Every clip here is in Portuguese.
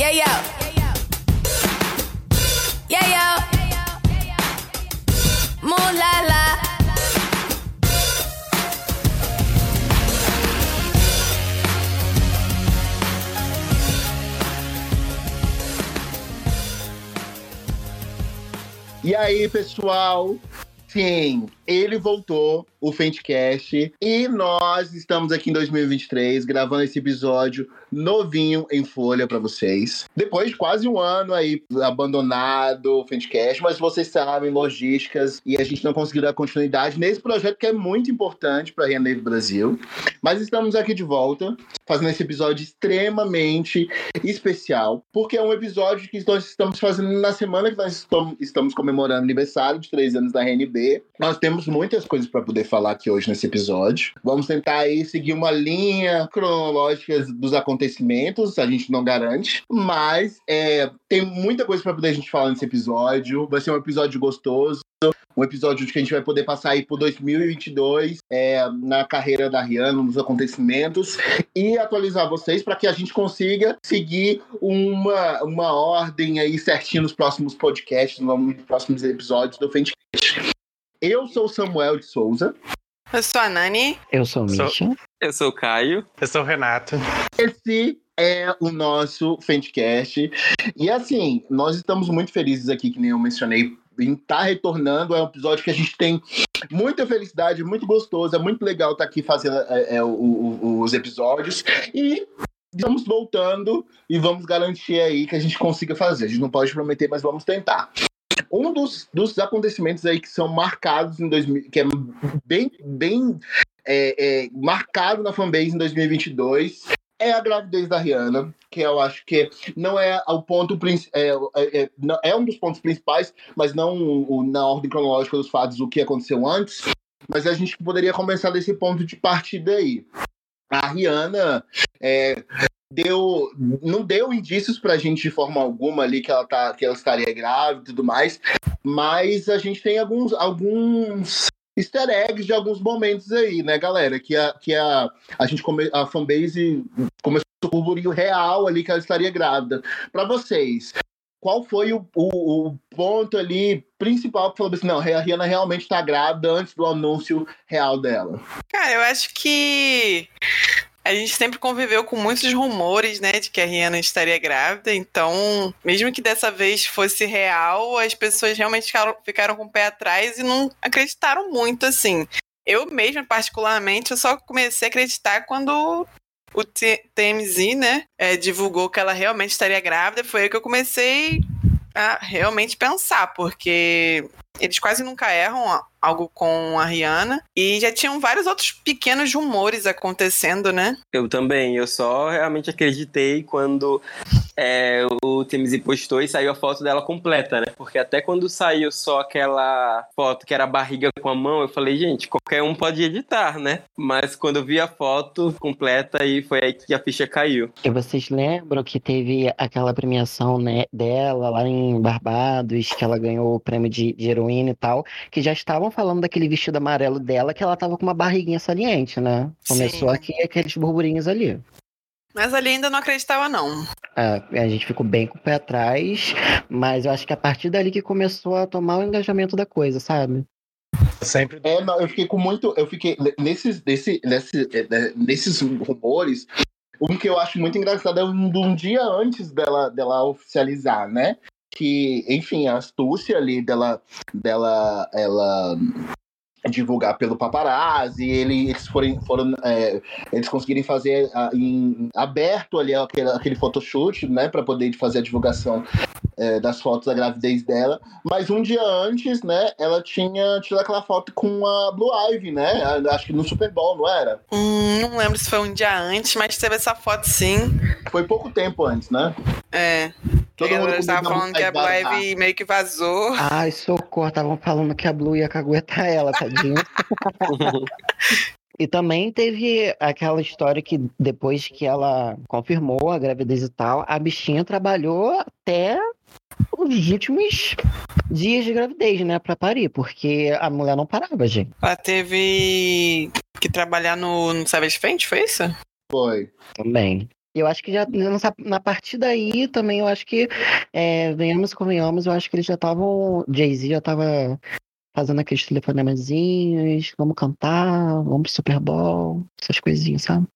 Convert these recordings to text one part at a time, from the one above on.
Yeah, yo. Yeah, yo. Mooh la la. E aí, pessoal? Sim, ele voltou, o Fentcast, e nós estamos aqui em 2023 gravando esse episódio novinho em folha para vocês. Depois de quase um ano aí abandonado o Fentcast, mas vocês sabem, logísticas, e a gente não conseguiu dar continuidade nesse projeto que é muito importante para a Renda Livre Brasil. Mas estamos aqui de volta, fazendo esse episódio extremamente especial, porque é um episódio que nós estamos fazendo na semana que nós estamos comemorando o aniversário de três anos da RNB. Nós temos muitas coisas para poder falar aqui hoje nesse episódio. Vamos tentar aí seguir uma linha cronológica dos acontecimentos, a gente não garante, mas é, tem muita coisa para poder a gente falar nesse episódio. Vai ser um episódio gostoso. Um episódio que a gente vai poder passar aí por 2022 é, na carreira da Rihanna, nos acontecimentos, e atualizar vocês para que a gente consiga seguir uma, uma ordem aí certinho nos próximos podcasts, nos próximos episódios do Fentcast. Eu sou o Samuel de Souza. Eu sou a Nani. Eu sou o Sou- Misha. Eu sou o Caio. Eu sou o Renato. Esse é o nosso Fentcast. E assim, nós estamos muito felizes aqui, que nem eu mencionei, em estar retornando. É um episódio que a gente tem muita felicidade, muito gostoso. É muito legal estar aqui fazendo é, é, o- o- os episódios. E estamos voltando e vamos garantir aí que a gente consiga fazer. A gente não pode prometer, mas vamos tentar. Um dos, dos acontecimentos aí que são marcados em 2000, que é bem, bem é, é, marcado na fanbase em 2022 é a gravidez da Rihanna, que eu acho que não é o ponto é, é, é, é um dos pontos principais, mas não o- na ordem cronológica dos fatos o que aconteceu antes. Mas a gente poderia começar desse ponto de partida aí. A Rihanna é, deu, não deu indícios pra gente de forma alguma ali que ela, tá, que ela estaria grávida e tudo mais, mas a gente tem alguns, alguns easter eggs de alguns momentos aí, né, galera? Que a, que a, a gente come, a fanbase começou o burburinho real ali que ela estaria grávida. Pra vocês, qual foi o, o, o ponto ali principal que falou assim, não, a Rihanna realmente tá grávida antes do anúncio real dela? Cara, eu acho que a gente sempre conviveu com muitos rumores, né, de que a Rihanna estaria grávida, então, mesmo que dessa vez fosse real, as pessoas realmente ficaram, ficaram com o pé atrás e não acreditaram muito, assim. Eu mesma, particularmente, eu só comecei a acreditar quando o TMZ, né, eh, divulgou que ela realmente estaria grávida, foi aí que eu comecei a realmente pensar, porque eles quase nunca erram algo com a Rihanna. E já tinham vários outros pequenos rumores acontecendo, né? Eu também. Eu só realmente acreditei quando é, o TMZ postou e saiu a foto dela completa, né? Porque até quando saiu só aquela foto que era a barriga com a mão, eu falei, gente, qualquer um pode editar, né? Mas quando eu vi a foto completa, aí foi aí que a ficha caiu. E vocês lembram que teve aquela premiação né, dela lá em Barbados, que ela ganhou o prêmio de, de heroína e tal, que já estavam falando daquele vestido amarelo dela, que ela tava com uma barriguinha saliente, né? Começou Sim. aqui aqueles burburinhos ali. Mas ali ainda não acreditava, não. É, a gente ficou bem com o pé atrás, mas eu acho que a partir dali que começou a tomar o engajamento da coisa, sabe? Sempre É, não, eu fiquei com muito. Eu fiquei. Nesses, desse, nesse, é, nesses rumores, um que eu acho muito engraçado é um, de um dia antes dela, dela oficializar, né? Que, enfim, a astúcia ali dela, dela ela divulgar pelo paparazzi, ele, eles forem, foram, é, eles conseguirem fazer a- em aberto ali aquele, aquele photoshoot, né, para poder fazer a divulgação é, das fotos da gravidez dela. Mas um dia antes, né, ela tinha tirado aquela foto com a Blue Ivy, né? Acho que no Super Bowl, não era? Hum, não lembro se foi um dia antes, mas teve essa foto sim. Foi pouco tempo antes, né? É. Todo mundo estava combinava falando que a Blue. Ivy meio que vazou. Ai, socorro, estavam falando que a Blue ia caguetar ela, tadinho. E também teve aquela história que depois que ela confirmou a gravidez e tal, a bichinha trabalhou até os últimos dias de gravidez, né, pra parir, porque a mulher não parava, gente. Ela teve que trabalhar no, no Savage Fenty, foi isso? Foi. Também. Eu acho que já nessa, na partir daí também eu acho que é, venhamos convenhamos, eu acho que eles já estavam. Jay-Z já tava fazendo aqueles telefonemazinhos, vamos cantar, vamos pro Super Bowl, essas coisinhas, sabe?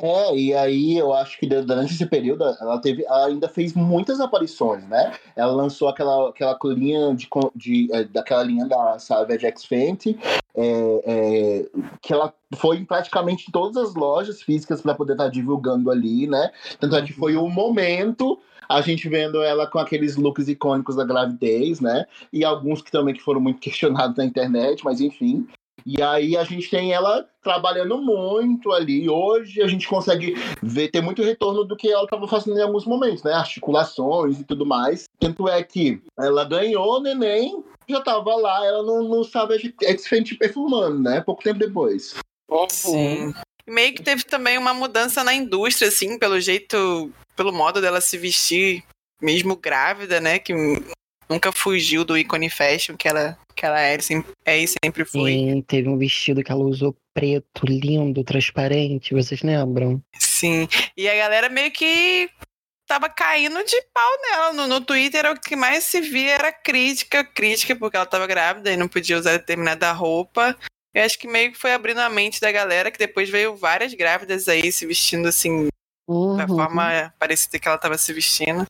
É, e aí eu acho que durante esse período ela teve, ela ainda fez muitas aparições, né? Ela lançou aquela, aquela linha de, de é, daquela linha da Savage X Fenty, é, é, que ela foi em praticamente todas as lojas físicas para poder estar tá divulgando ali, né? Tanto é que foi o momento a gente vendo ela com aqueles looks icônicos da gravidez, né? E alguns que também que foram muito questionados na internet, mas enfim. E aí a gente tem ela trabalhando muito ali. Hoje a gente consegue ver, ter muito retorno do que ela estava fazendo em alguns momentos, né? Articulações e tudo mais. Tanto é que ela ganhou o neném, já estava lá, ela não, não sabe X-Fenty perfumando, né? Pouco tempo depois. Sim. Meio que teve também uma mudança na indústria, assim, pelo jeito, pelo modo dela se vestir, mesmo grávida, né? Que nunca fugiu do ícone fashion que ela, que ela é, sempre, é e sempre foi. Sim, teve um vestido que ela usou preto, lindo, transparente, vocês lembram? Sim, e a galera meio que tava caindo de pau nela. No, no Twitter o que mais se via era crítica, crítica, porque ela tava grávida e não podia usar determinada roupa. Eu acho que meio que foi abrindo a mente da galera, que depois veio várias grávidas aí se vestindo assim, Uhum. da forma parecida que ela tava se vestindo.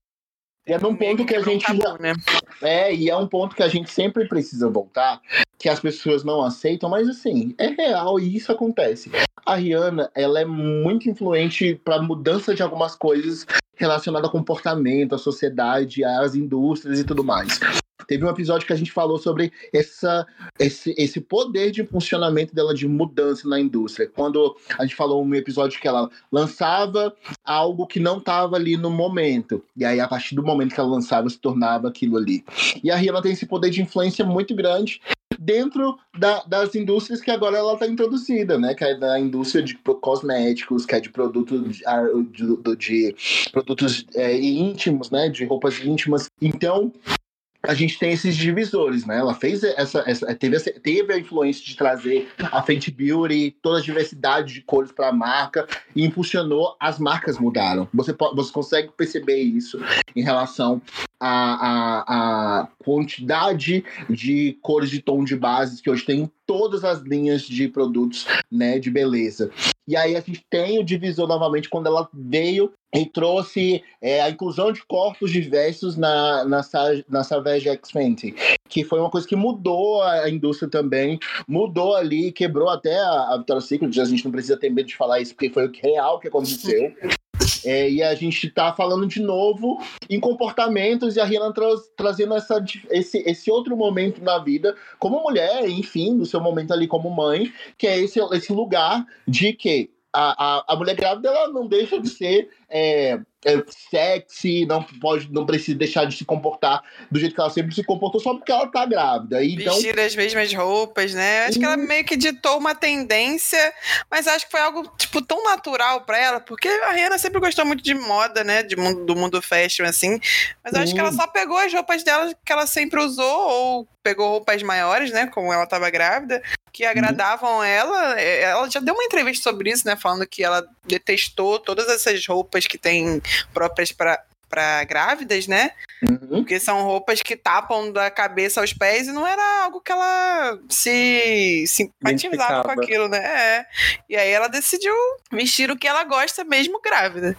E é num ponto que a gente Tabu, já, né? É, e é um ponto que a gente sempre precisa voltar, que as pessoas não aceitam, mas assim, é real e isso acontece. A Rihanna, ela é muito influente para mudança de algumas coisas relacionadas ao comportamento, à sociedade, às indústrias e tudo mais. Teve um episódio que a gente falou sobre essa, esse, esse poder de funcionamento dela de mudança na indústria. Quando a gente falou um episódio que ela lançava algo que não estava ali no momento. E aí, a partir do momento que ela lançava, se tornava aquilo ali. E a Rihanna tem esse poder de influência muito grande dentro da, das indústrias que agora ela está introduzida, né? Que é da indústria de cosméticos, que é de produtos de, de, de produtos é, íntimos, né? De roupas íntimas. Então, a gente tem esses divisores, né? Ela fez essa, essa teve, essa, teve a influência de trazer a Fenty Beauty, toda a diversidade de cores para a marca e impulsionou as marcas mudaram. Você pode, você consegue perceber isso em relação à, à, à quantidade de cores de tom de bases que hoje tem em todas as linhas de produtos, né, de beleza. E aí a gente tem o divisor novamente quando ela veio e trouxe é, a inclusão de corpos diversos na, na, na Savage X Fenty, que foi uma coisa que mudou a indústria também, mudou ali, quebrou até a, a Victoria's Secret, a gente não precisa ter medo de falar isso, porque foi o real que aconteceu. É, e a gente está falando de novo em comportamentos e a Rihanna tra trazendo essa, esse, esse outro momento na vida como mulher, enfim, no seu momento ali como mãe, que é esse, esse lugar de que a, a, a mulher grávida ela não deixa de ser é, é sexy, não pode, não precisa deixar de se comportar do jeito que ela sempre se comportou só porque ela tá grávida. Então... Vestir as mesmas roupas, né? Acho que ela meio que ditou uma tendência, mas acho que foi algo, tipo, tão natural pra ela, porque a Rihanna sempre gostou muito de moda, né? De mundo, do mundo fashion, assim. Mas acho que ela só pegou as roupas dela que ela sempre usou, ou pegou roupas maiores, né? Como ela tava grávida, que agradavam uhum. ela. Ela já deu uma entrevista sobre isso, né? Falando que ela detestou todas essas roupas que tem próprias para para grávidas, né? Uhum. Porque são roupas que tapam da cabeça aos pés e não era algo que ela se simpatizava com aquilo, né? É. E aí ela decidiu vestir o que ela gosta mesmo grávida.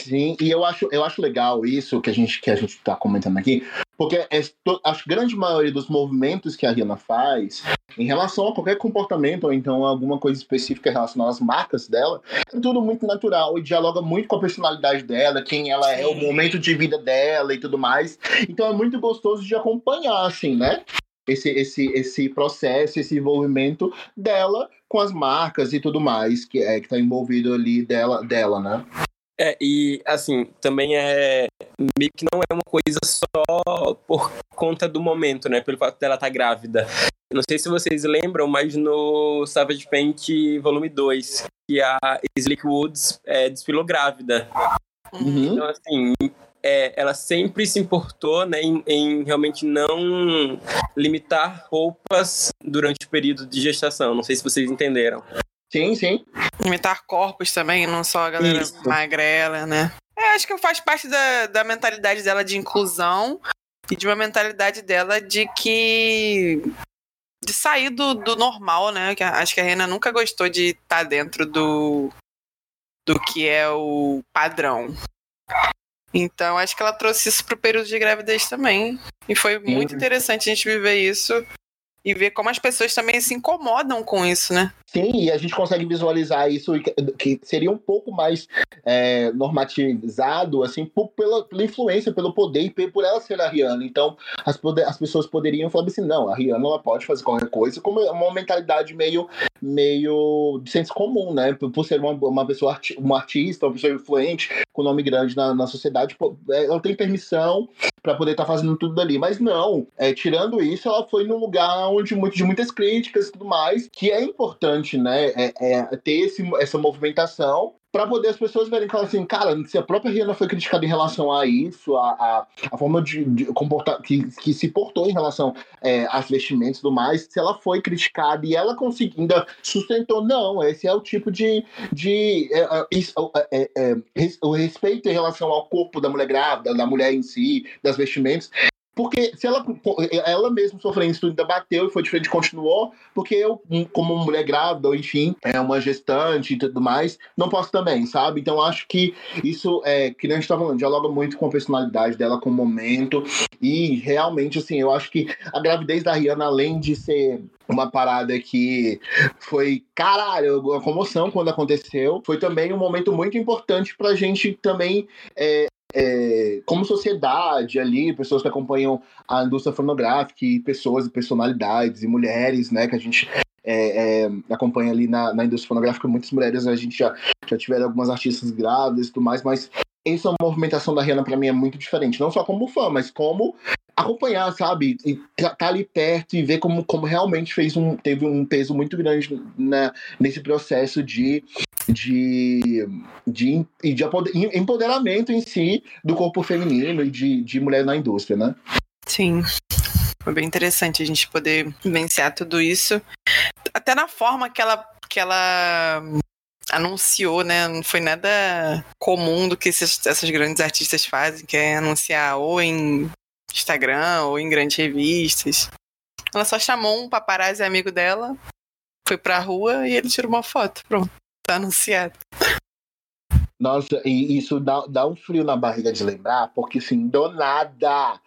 Sim, e eu acho, eu acho legal isso que a gente que a gente está comentando aqui, porque é, a grande maioria dos movimentos que a Rihanna faz em relação a qualquer comportamento ou então alguma coisa específica relacionada às marcas dela, é tudo muito natural e dialoga muito com a personalidade dela, quem ela Sim. é, o momento de vida dela e tudo mais. Então é muito gostoso de acompanhar, assim, né? Esse, esse, esse processo, esse envolvimento dela com as marcas e tudo mais que é que está envolvido ali dela, dela, né? É, e assim, também é meio que não é uma coisa só por conta do momento, né? Pelo fato dela estar tá grávida. Não sei se vocês lembram, mas no Savage Paint Volume 2, que a Slick Woods é, desfilou grávida. Uhum. Então, assim, é, ela sempre se importou né, em, em, realmente não limitar roupas durante o período de gestação. Não sei se vocês entenderam. Sim, sim. Imitar corpos também, não só a galera Isso. magrela, né? É, acho que faz parte da, da mentalidade dela de inclusão e de uma mentalidade dela de que. de sair do, do normal, né? Que acho que a Reina nunca gostou de estar dentro do. do que é o padrão. Então, acho que ela trouxe isso pro período de gravidez também. E foi muito Sim. interessante a gente viver isso e ver como as pessoas também se incomodam com isso, né? Sim, e a gente consegue visualizar isso que- seria um pouco mais é, assim, por- pela, pela influência, pelo poder e por ela ser a Rihanna. Então, as, as pessoas poderiam falar assim, não, a Rihanna ela pode fazer qualquer coisa, como é uma mentalidade meio, meio de senso comum, né? Por, por ser uma, uma pessoa, uma artista, uma pessoa influente, com nome grande na, na sociedade, pô, é, ela tem permissão para poder estar fazendo tudo ali. Mas não, é, tirando isso, ela foi num lugar onde muito, de muitas críticas e tudo mais, que é importante, né? É, é ter esse, essa movimentação para poder as pessoas verem que assim, cara, se a própria Rihanna foi criticada em relação a isso, a, a, a forma de, de comportar que, que se portou em relação é, às vestimentas e tudo mais, se ela foi criticada e ela conseguiu, ainda sustentou, não, esse é o tipo de, de é, é, é, é, res- o respeito em relação ao corpo da mulher grávida, da mulher em si, das vestimentas. Porque se ela, ela mesma isso, ainda bateu e foi diferente, continuou, porque eu, como mulher grávida, ou enfim, é uma gestante e tudo mais, não posso também, sabe? Então acho que isso, é, que nem a gente tá falando, dialoga muito com a personalidade dela, com o momento, e realmente, assim, eu acho que a gravidez da Rihanna, além de ser uma parada que foi, caralho, uma comoção quando aconteceu, foi também um momento muito importante pra gente também. É, é, como sociedade ali, pessoas que acompanham a indústria fonográfica e pessoas e personalidades e mulheres, né, que a gente é, é, acompanha ali na, na indústria fonográfica, muitas mulheres, a gente já, já tiveram algumas artistas grávidas e tudo mais, mas essa movimentação da Rihanna pra mim é muito diferente, não só como fã, mas como acompanhar, sabe? E tá, tá ali perto e ver como, como realmente fez um, teve um peso muito grande na, nesse processo de, de, de, de empoderamento em si do corpo feminino e de, de mulher na indústria, né? Sim. Foi bem interessante a gente poder vivenciar tudo isso. Até na forma que ela, que ela anunciou, né? Não foi nada comum do que esses- essas grandes artistas fazem, que é anunciar ou em Instagram ou em grandes revistas. Ela só chamou um paparazzi amigo dela, foi pra rua e ele tirou uma foto. Pronto, tá anunciado. Nossa, e isso dá, dá um frio na barriga de lembrar, porque assim, do nada.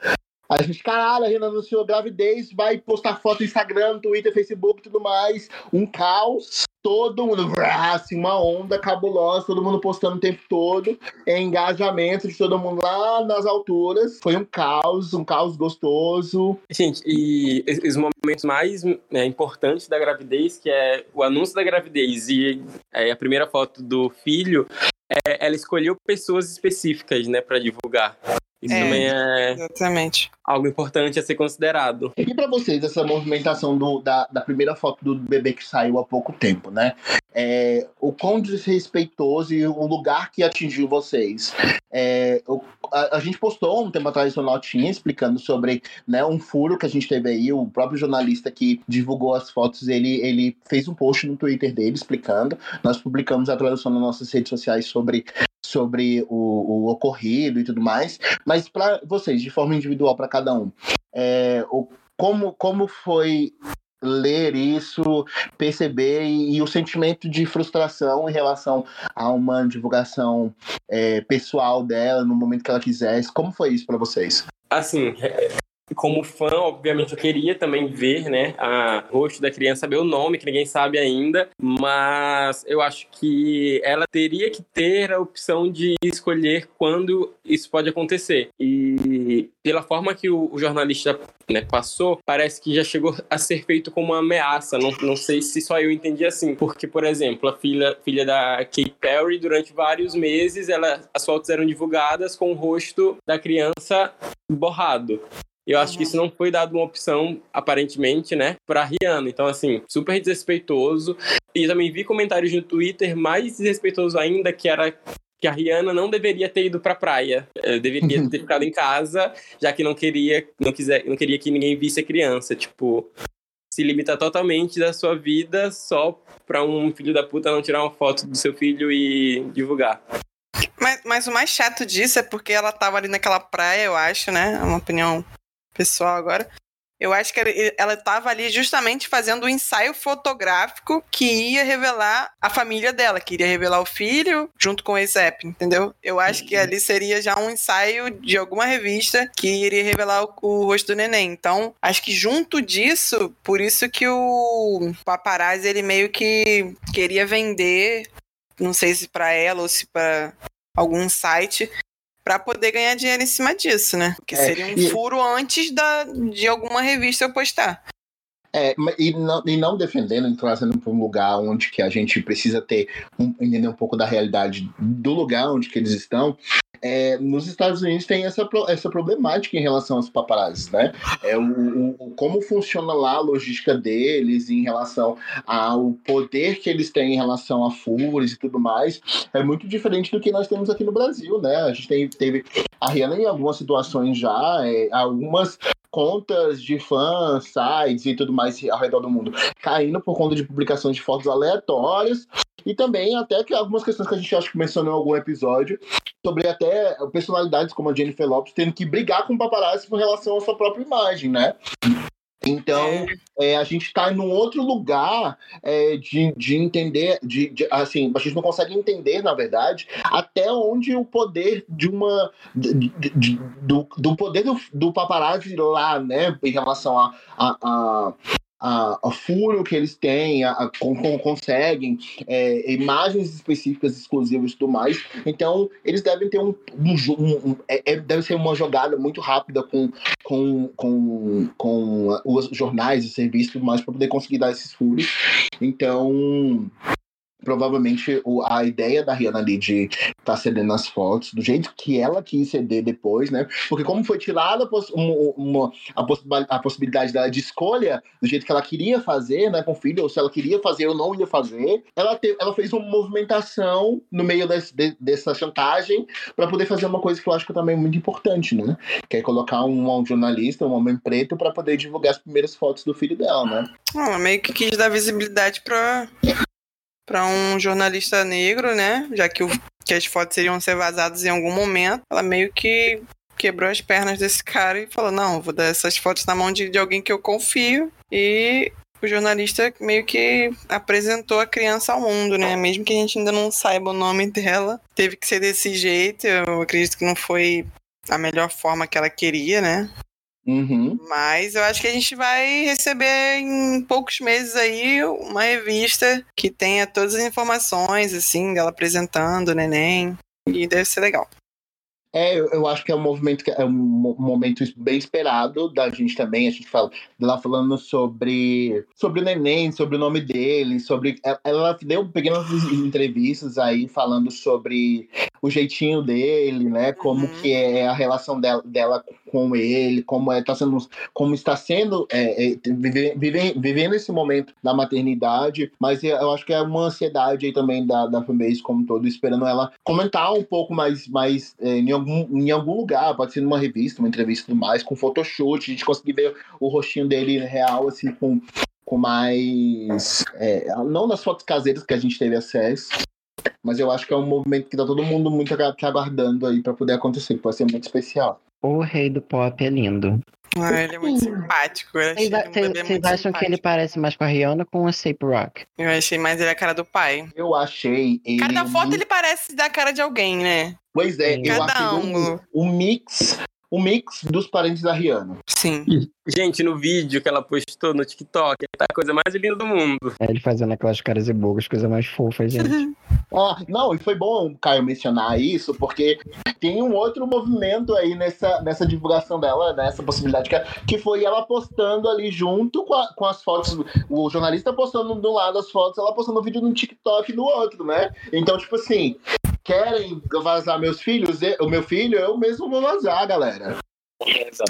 A gente, caralho, a Rihanna anunciou gravidez, vai postar foto no Instagram, Twitter, Facebook tudo mais. Um caos. Todo mundo, assim, uma onda cabulosa, todo mundo postando o tempo todo. Engajamento de todo mundo lá nas alturas. Foi um caos, um caos gostoso. Gente, e os momentos mais né, importantes da gravidez, que é o anúncio da gravidez e é, a primeira foto do filho, é, ela escolheu pessoas específicas, né, para divulgar. Isso É. também é Exatamente. algo importante a ser considerado. E pra vocês, essa movimentação do- da, da primeira foto do bebê que saiu há pouco tempo, né? É, o quão desrespeitoso e o lugar que atingiu vocês. É, o- a, a gente postou um tempo atrás uma notinha explicando sobre né, um furo que a gente teve aí. O próprio jornalista que divulgou as fotos, ele, ele fez um post no Twitter dele explicando. Nós publicamos a tradução nas nossas redes sociais sobre, sobre o, o ocorrido e tudo mais. Mas para vocês, de forma individual, para cada um, é, o, como, como foi ler isso, perceber e, e o sentimento de frustração em relação a uma divulgação é, pessoal dela no momento que ela quisesse? Como foi isso para vocês? Assim, é, como fã, obviamente eu queria também ver, né, a rosto da criança, saber o nome, que ninguém sabe ainda, mas eu acho que ela teria que ter a opção de escolher quando isso pode acontecer. E pela forma que o, o jornalista né, passou, parece que já chegou a ser feito como uma ameaça. Não, não sei se só eu entendi assim, porque, por exemplo, a filha, filha da Kate Perry, durante vários meses, ela, as fotos eram divulgadas com o rosto da criança borrado. Eu acho que isso não foi dado uma opção, aparentemente, né, pra Rihanna. Então, assim, super desrespeitoso. E também vi comentários no Twitter mais desrespeitoso ainda, que era que a Rihanna não deveria ter ido pra praia. Eh, deveria ter ficado em casa, já que não queria, não quiser, não queria que ninguém visse a criança. Tipo, se limita totalmente da sua vida só pra um filho da puta não tirar uma foto do seu filho e divulgar. Mas, mas o mais chato disso é porque ela tava ali naquela praia, eu acho, né? É uma opinião pessoal agora. Eu acho que ela estava ali justamente fazendo um ensaio fotográfico que ia revelar a família dela, que iria revelar o filho junto com esse app, entendeu? Eu acho que ali seria já um ensaio de alguma revista que iria revelar o, o rosto do neném. Então, acho que junto disso, por isso que o paparazzi ele meio que queria vender, não sei se para ela ou se para algum site, para poder ganhar dinheiro em cima disso, né? Porque É, seria um furo antes da, de alguma revista eu postar. É, e não, e não defendendo, e trazendo para um lugar onde que a gente precisa ter um, entender um pouco da realidade do lugar onde que eles estão. É, nos Estados Unidos tem essa, essa problemática em relação aos paparazzis, né? É o, o- como funciona lá a logística deles em relação ao poder que eles têm em relação a furos e tudo mais. É muito diferente do que nós temos aqui no Brasil, né? A gente tem, teve a Rihanna em algumas situações já, é, algumas contas de fãs, sites e tudo mais ao redor do mundo caindo por conta de publicações de fotos aleatórias e também até que algumas questões que a gente acho que mencionou em algum episódio sobre até personalidades como a Jennifer Lopes tendo que brigar com o paparazzi com relação à sua própria imagem, né? Então, é, a gente está num outro lugar é, de, de entender, de, de- assim, a gente não consegue entender, na verdade, até onde o poder de uma. de- de- do, do poder do, do paparazzi lá, né, em relação a. a, a a, a furo que eles têm, a, a- com, com- conseguem, é, imagens específicas, exclusivas e tudo mais. Então, eles devem ter um. um, um- um- é- é- deve ser uma jogada muito rápida com, com, com, com os jornais e serviços e tudo mais para poder conseguir dar esses furos. Então, provavelmente o- a ideia da Rihanna ali de estar tá cedendo as fotos do jeito que ela quis ceder depois, né? Porque como foi tirada poss- a, possibil- a possibilidade dela de escolha do jeito que ela queria fazer, né, com o filho, ou se ela queria fazer ou não ia fazer, ela, ela fez uma movimentação no meio de- dessa chantagem para poder fazer uma coisa que eu acho que também é muito importante, né? Que é colocar um, um jornalista, um homem preto, para poder divulgar as primeiras fotos do filho dela, né? Ah, Ela meio que quis dar visibilidade pra, pra um jornalista negro, né? Já que, o, que as fotos iriam ser vazadas em algum momento. Ela meio que quebrou as pernas desse cara e falou: Não, vou dar essas fotos na mão de, de alguém que eu confio. E o jornalista meio que apresentou a criança ao mundo, né? Mesmo que a gente ainda não saiba o nome dela, teve que ser desse jeito. Eu acredito que não foi a melhor forma que ela queria, né? Uhum. Mas eu acho que a gente vai receber em poucos meses aí uma revista que tenha todas as informações, assim, dela apresentando o neném. E deve ser legal. É, eu, acho que é um movimento que é um mo- momento bem esperado da gente também. A gente fala lá falando sobre sobre o neném, sobre o nome dele, sobre ela- ela deu pequenas entrevistas aí falando sobre o jeitinho dele, né? Como Uhum. que é a relação dela, dela com ele, como é tá sendo, como está sendo é, é, viver, viver, vivendo esse momento da maternidade. Mas eu acho que é uma ansiedade aí também da da fanbase como um todo, esperando ela comentar um pouco mais mais é, em algum em algum lugar, pode ser numa revista, uma entrevista e tudo mais, com photoshoot, a gente conseguir ver o rostinho dele real, assim, com, com mais. é, não nas fotos caseiras que a gente teve acesso. Mas eu acho que é um movimento que tá todo mundo muito que aguardando aí pra poder acontecer, que pode ser muito especial. O rei do pop é lindo. Ah, ele é muito simpático. Eu achei Vocês um acham que ele simpático. parece mais com a Rihanna ou com a Sape Rock? Eu achei mais ele a cara do pai. Eu achei ele. Cada foto ele parece da cara de alguém, né? Pois é, eu Cada achei ângulo. o, o mix. O mix dos parentes da Rihanna. Sim. Gente, no vídeo que ela postou no TikTok, tá a coisa mais linda do mundo. É ele fazendo aquelas caras e bocas, coisa mais fofa, gente. Ah, não, e foi bom o Caio mencionar isso, porque tem um outro movimento aí nessa, nessa divulgação dela, nessa possibilidade, que, que foi ela postando ali junto com, a- com as fotos, o jornalista postando do lado as fotos, ela postando o vídeo no TikTok no outro, né? Então, tipo assim, querem vazar meus filhos? O meu filho, eu mesmo vou vazar, galera.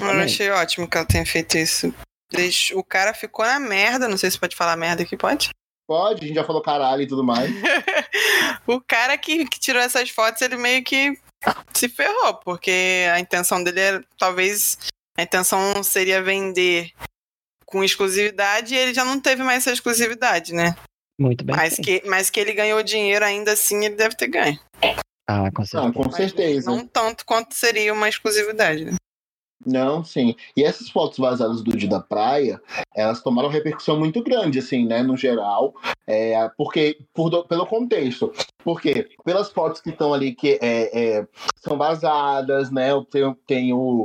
Eu achei ótimo que ela tenha feito isso. Deixa- O cara ficou na merda, não sei se pode falar merda aqui, pode? Pode, a gente já falou caralho e tudo mais. o cara que, que tirou essas fotos, ele meio que se ferrou, porque a intenção dele era, talvez, a intenção seria vender com exclusividade e ele já não teve mais essa exclusividade, né? Muito bem. Mas feito. que, mas que ele ganhou dinheiro ainda assim, ele deve ter ganho. Ah, com Não, certeza. com certeza. Não tanto quanto seria uma exclusividade, né? Não, sim. E essas fotos vazadas do dia da praia, elas tomaram repercussão muito grande, assim, né, no geral, é, porque, por do- pelo contexto. Porque pelas fotos que estão ali, que é, é, são vazadas, né, tem, tem o,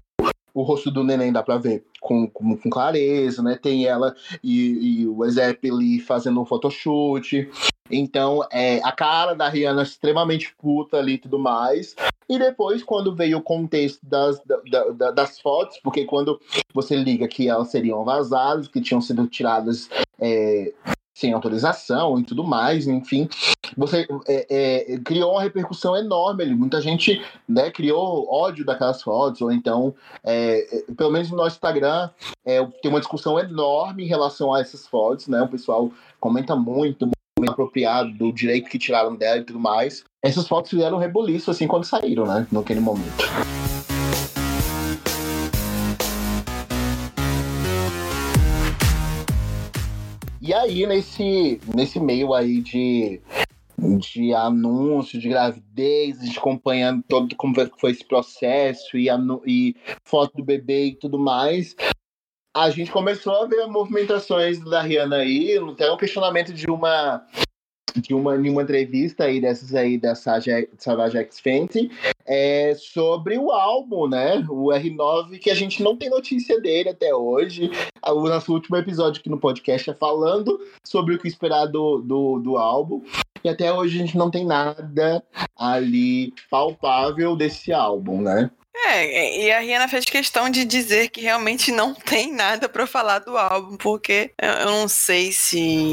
o rosto do neném, dá pra ver com, com, com clareza, né, tem ela e, e o Ezep ali fazendo um photoshoot. Então, é, a cara da Rihanna extremamente puta ali e tudo mais. E depois, quando veio o contexto das, da- da- da- das fotos, porque quando você liga que elas seriam vazadas, que tinham sido tiradas é, sem autorização e tudo mais, enfim, você é, é, criou uma repercussão enorme ali. Muita gente né, criou ódio daquelas fotos, ou então, é, é, pelo menos no nosso Instagram, é, tem uma discussão enorme em relação a essas fotos, né? O pessoal comenta muito, muito apropriado do direito que tiraram dela e tudo mais. Essas fotos fizeram um rebuliço, assim, quando saíram, né? Naquele momento. E aí, nesse, nesse meio aí de, de anúncio de gravidez, gente acompanhando todo como foi esse processo e, e foto do bebê e tudo mais, a gente começou a ver movimentações da Rihanna aí, até um questionamento de uma de uma, em uma entrevista aí dessas aí da Savage X Fenty é, sobre o álbum, né? O R9, que a gente não tem notícia dele até hoje. O nosso último episódio aqui no podcast é falando sobre o que esperar do, do, do álbum. E até hoje a gente não tem nada ali palpável desse álbum, né? É, e a Rihanna fez questão de dizer que realmente não tem nada pra falar do álbum, porque eu não sei se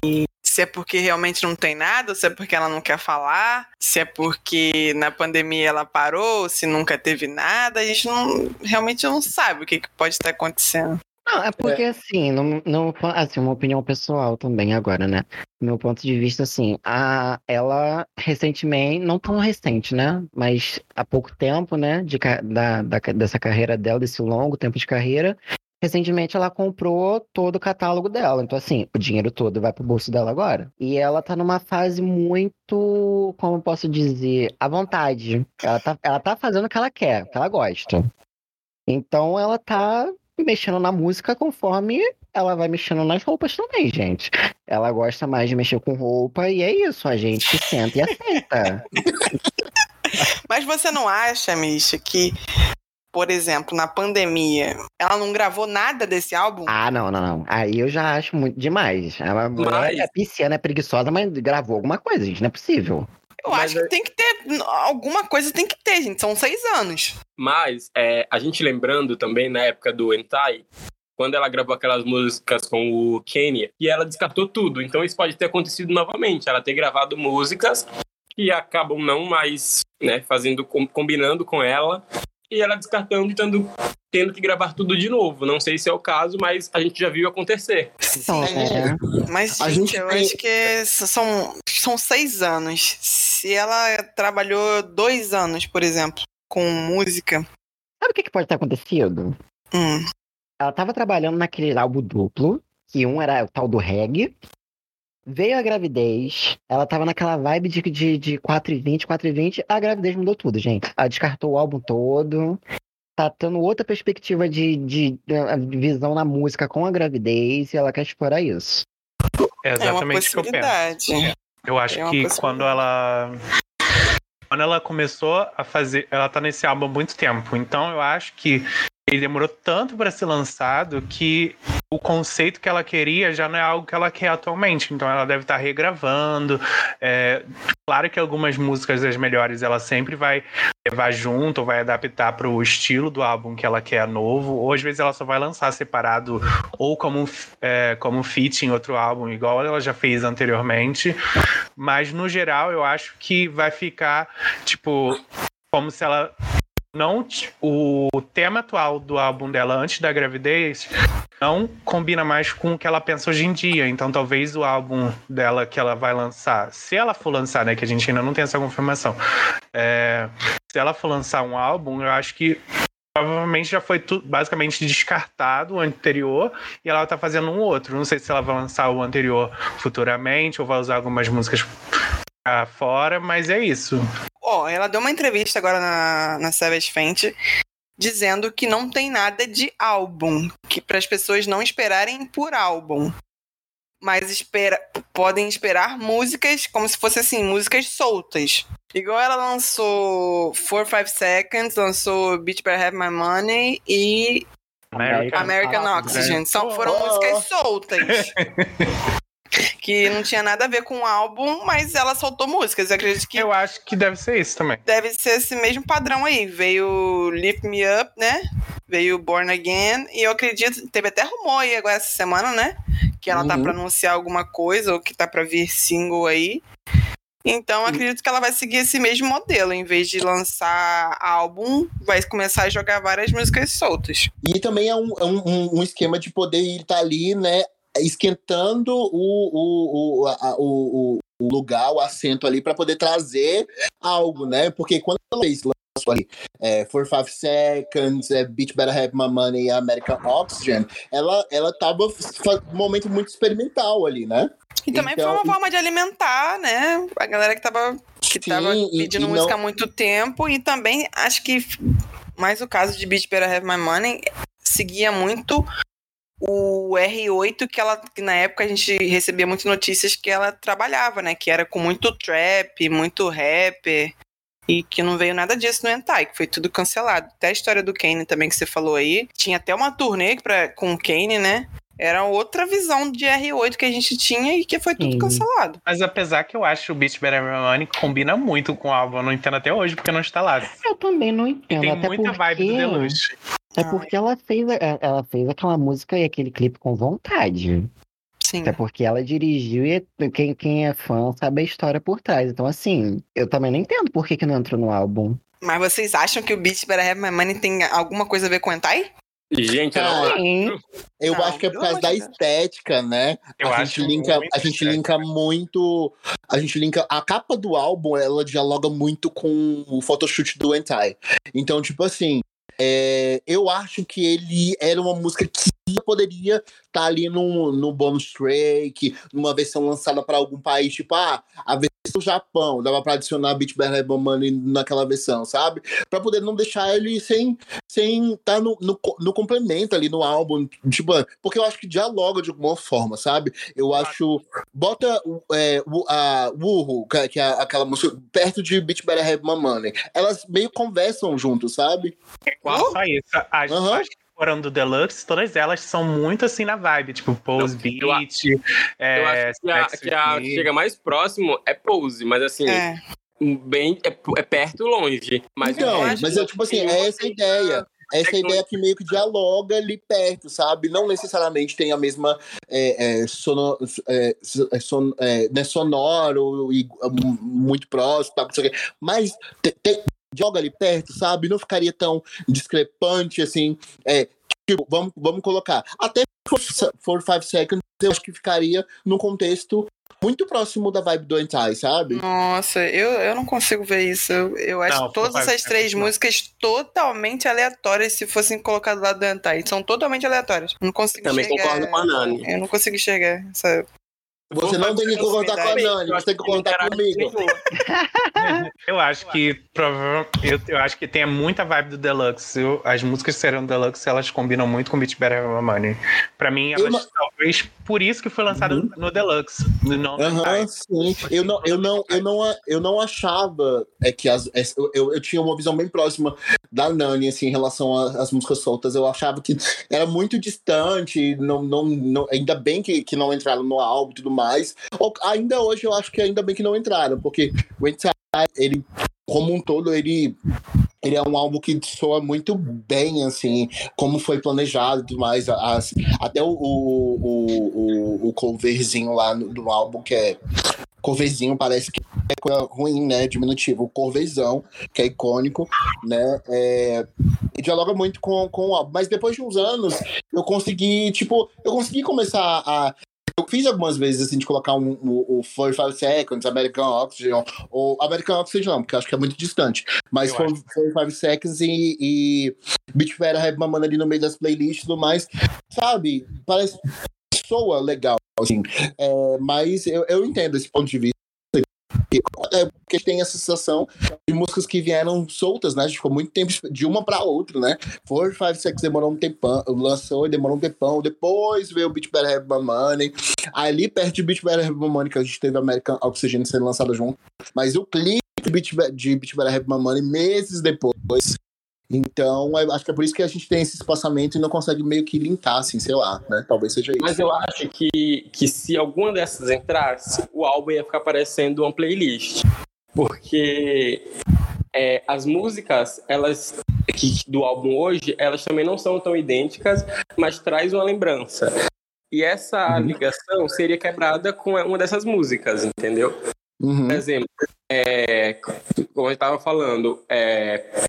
se é porque realmente não tem nada, ou se é porque ela não quer falar, se é porque na pandemia ela parou, se nunca teve nada, a gente não realmente não sabe o que, que pode estar acontecendo. Não, é porque assim, no, no, assim, uma opinião pessoal também agora, né? Do meu ponto de vista, assim, a, ela recentemente, não tão recente, né? Mas há pouco tempo, né? De, da, da, dessa carreira dela, desse longo tempo de carreira, recentemente ela comprou todo o catálogo dela. Então, assim, o dinheiro todo vai pro bolso dela agora. E ela tá numa fase muito, como posso dizer, à vontade. Ela tá, ela tá fazendo o que ela quer, o que ela gosta. Então ela tá mexendo na música conforme ela vai mexendo nas roupas também, gente. Ela gosta mais de mexer com roupa e é isso, a gente senta e aceita. Mas você não acha, Misha, que, por exemplo, na pandemia, ela não gravou nada desse álbum? Ah, não, não, não. Aí eu já acho muito demais. A mulher Mas- é pisciana, é preguiçosa, mas gravou alguma coisa, gente. Não é possível. Eu Mas acho que tem que ter. Alguma coisa tem que ter, gente. São seis anos. Mas é, a gente lembrando também na época do Entai, quando ela gravou aquelas músicas com o Kenya, e ela descartou tudo. Então isso pode ter acontecido novamente, ela ter gravado músicas que acabam não mais né, fazendo, com- combinando com ela, e ela descartando e tendo, tendo que gravar tudo de novo. Não sei se é o caso, mas a gente já viu acontecer. É, Mas, A gente, gente eu tem- acho que são, são seis anos. Se ela trabalhou dois anos, por exemplo, com música. sabe o que, que pode ter acontecido? Hum, Ela tava trabalhando naquele álbum duplo, que um era o tal do reggae. Veio a gravidez, ela tava naquela vibe de, de, de 4,20, 4,20, a gravidez mudou tudo, gente. Ela descartou o álbum todo, tá tendo outra perspectiva de, de, de visão na música com a gravidez e ela quer explorar isso. É é uma exatamente o que eu penso. possibilidade. Eu acho É que quando ela. Quando ela começou a fazer. Ela tá nesse álbum há muito tempo. Então eu acho que ele demorou tanto para ser lançado que o conceito que ela queria já não é algo que ela quer atualmente. Então ela deve estar regravando. É, claro que algumas músicas das melhores ela sempre vai levar junto, ou vai adaptar para o estilo do álbum que ela quer novo. Ou às vezes ela só vai lançar separado ou como, é, como feat em outro álbum, igual ela já fez anteriormente. Mas no geral eu acho que vai ficar, tipo, como se ela não. O tema atual do álbum dela antes da gravidez não combina mais com o que ela pensa hoje em dia. Então talvez o álbum dela que ela vai lançar, se ela for lançar, né? Que a gente ainda não tem essa confirmação. é, se ela for lançar um álbum, eu acho que provavelmente já foi basicamente descartado o anterior e ela tá fazendo um outro. Não sei se ela vai lançar o anterior futuramente ou vai usar algumas músicas pra fora, mas é isso. Ó, ela deu uma entrevista agora na, na Savage Fenty dizendo que não tem nada de álbum, que para as pessoas não esperarem por álbum. Mas espera, podem esperar músicas como se fosse assim, músicas soltas. Igual ela lançou 4 5 Seconds, lançou Beach Better Have My Money e American, American Oxygen. São, foram Oh. músicas soltas. que não tinha nada a ver com o álbum, mas ela soltou músicas. Eu acredito que Eu acho que deve ser isso também. deve ser esse mesmo padrão aí. Veio Lift Me Up, né? Veio Born Again. E eu acredito, teve até rumor aí agora essa semana, né? Que ela tá Uhum. pra anunciar alguma coisa, ou que tá pra vir single aí. Então eu acredito que ela vai seguir esse mesmo modelo. Em vez de lançar álbum, vai começar a jogar várias músicas soltas. E também é um, é um, um- um esquema de poder estar ali, né? Esquentando o, o, o, a- o, o- lugar, o assento ali, para poder trazer algo, né? Porque quando ela fez lançou ali é, For Five Seconds, é, Beach Better Have My Money e American Oxygen, ela, ela tava num momento muito experimental ali, né? E também Então, foi uma forma de alimentar, né? A galera que tava, que Sim, tava e- pedindo e música há não- muito tempo. E também acho que mais o caso de Beach Better Have My Money seguia muito o R8 que ela que na época a gente recebia muitas notícias que ela trabalhava, né? Que era com muito trap, muito rapper. E que não veio nada disso no Entai, que foi tudo cancelado. Até a história do Kane também que você falou aí. Tinha até uma turnê pra, com o Kane, né? Era outra visão de R8 que a gente tinha e que foi tudo Sim. cancelado. Mas apesar que eu acho o Beach Better Money combina muito com o álbum, eu não entendo até hoje porque não está lá. Eu também não entendo. Tem até muita porque... vibe do Deluxe. É porque ela fez, a- ela fez aquela música e aquele clipe com vontade. Sim. Até porque ela dirigiu e quem, quem é fã sabe a história por trás. Então, assim, eu também não entendo por que, que não entrou no álbum. Mas vocês acham que o Beach Better Have My Money tem alguma coisa a ver com o Entai? Gente, eu não. Eu Não, acho que é por causa da estética, né? Eu a acho gente linka, muito a gente estética. linka muito, a gente linka a capa do álbum, ela dialoga muito com o photoshoot do Entai. Então, tipo assim, é, eu acho que ele era uma música que poderia estar ali no, no bonus track, numa versão lançada para algum país, tipo, ah, a versão do Japão, dava para adicionar Beat My Money naquela versão, sabe? Para poder não deixar ele sem sem estar no, no, no complemento ali no álbum, tipo, porque eu acho que dialoga de alguma forma, sabe? Eu acho. Bota o- é, a Woohoo, que é- que é aquela música, perto de Beat Better Have My Money. Elas meio conversam junto, sabe? Não só isso. As, Aham. as que foram do Deluxe, todas elas são muito assim na vibe, tipo Pose Beat, eu a- é, Eu acho que a, que a que chega mais próximo é Pose, mas assim, É. bem é, é perto longe. Mas então, mas eu, tipo assim, tem é essa a ideia. Essa É ideia que meio que dialoga ali perto, sabe? Não necessariamente tem a mesma é, é, sono, é, é, son- é, né, sonoro e é, mu- muito próximo, tá, não sei o quê. mas te- te- joga ali perto, sabe? Não ficaria tão discrepante assim. É, tipo, vamos, vamos colocar. Até for, for Five Seconds, eu acho que ficaria num contexto muito próximo da vibe do Anti, sabe? Nossa, eu, eu não consigo ver isso. Eu, eu acho Não, todas essas três não. músicas totalmente aleatórias se fossem colocadas lá do Antai. São totalmente aleatórias. Eu Não consigo Também enxergar. concordo com a Nani. Eu não consigo enxergar. Essa... Você não tem que concordar com a Nani, você tem que concordar comigo. Eu acho que provavelmente. Eu, eu acho que tem muita vibe do Deluxe. Eu- as músicas que serão Deluxe, elas combinam muito com Beat Better Have My Money. Pra mim, elas não- talvez por isso que foi lançado no Deluxe. no- Não Entai. sim. Eu não, eu não, eu não, eu não achava é que as, es- eu, eu, eu tinha uma visão bem próxima da Nani assim em relação às músicas soltas. Eu achava que era muito distante, não, não, não ainda bem que, que não entraram no álbum e tudo mais. Ainda hoje eu acho que ainda bem que não entraram, porque o Inside, ele como um todo ele ele é um álbum que soa muito bem, assim, como foi planejado e tudo mais. As, até o, o, o, o, coverzinho lá no, do álbum, que é. Coverzinho parece que é coisa ruim, né? Diminutivo. O Corvezão, que é icônico, né? É, e dialoga muito com, com o álbum. Mas depois de uns anos, eu consegui, tipo, eu consegui começar a eu fiz algumas vezes assim de colocar um, o, o 45 Seconds, American Oxygen, ou American Oxygen não, porque eu acho que é muito distante. Mas acho. 45 Seconds e, e Beach Better Have My Money ali no meio das playlists e tudo mais. Sabe? Parece soa legal, assim. É, mas eu, eu entendo esse ponto de vista. É porque tem essa sensação de músicas que vieram soltas, né? A gente ficou muito tempo de uma pra outra, né? Four, Five, Six demorou um tempão, lançou e demorou um tempão. Depois veio o Beach Better Have My Money. Ali perto de Beach Better Have My Money, que a gente teve American Oxygen sendo lançado junto. Mas o clipe de Beach, Be- de Beach Better Have My Money meses depois. Então, eu acho que é por isso que a gente tem esse espaçamento e não consegue meio que linkar, assim, sei lá, né? Talvez seja isso. Mas eu acho que, que se alguma dessas entrasse, o álbum ia ficar parecendo uma playlist. Porque é, as músicas, elas do álbum hoje, elas também não são tão idênticas, mas traz uma lembrança. E essa ligação seria quebrada com uma dessas músicas, entendeu? Uhum. Por exemplo, é, como eu estava falando, é,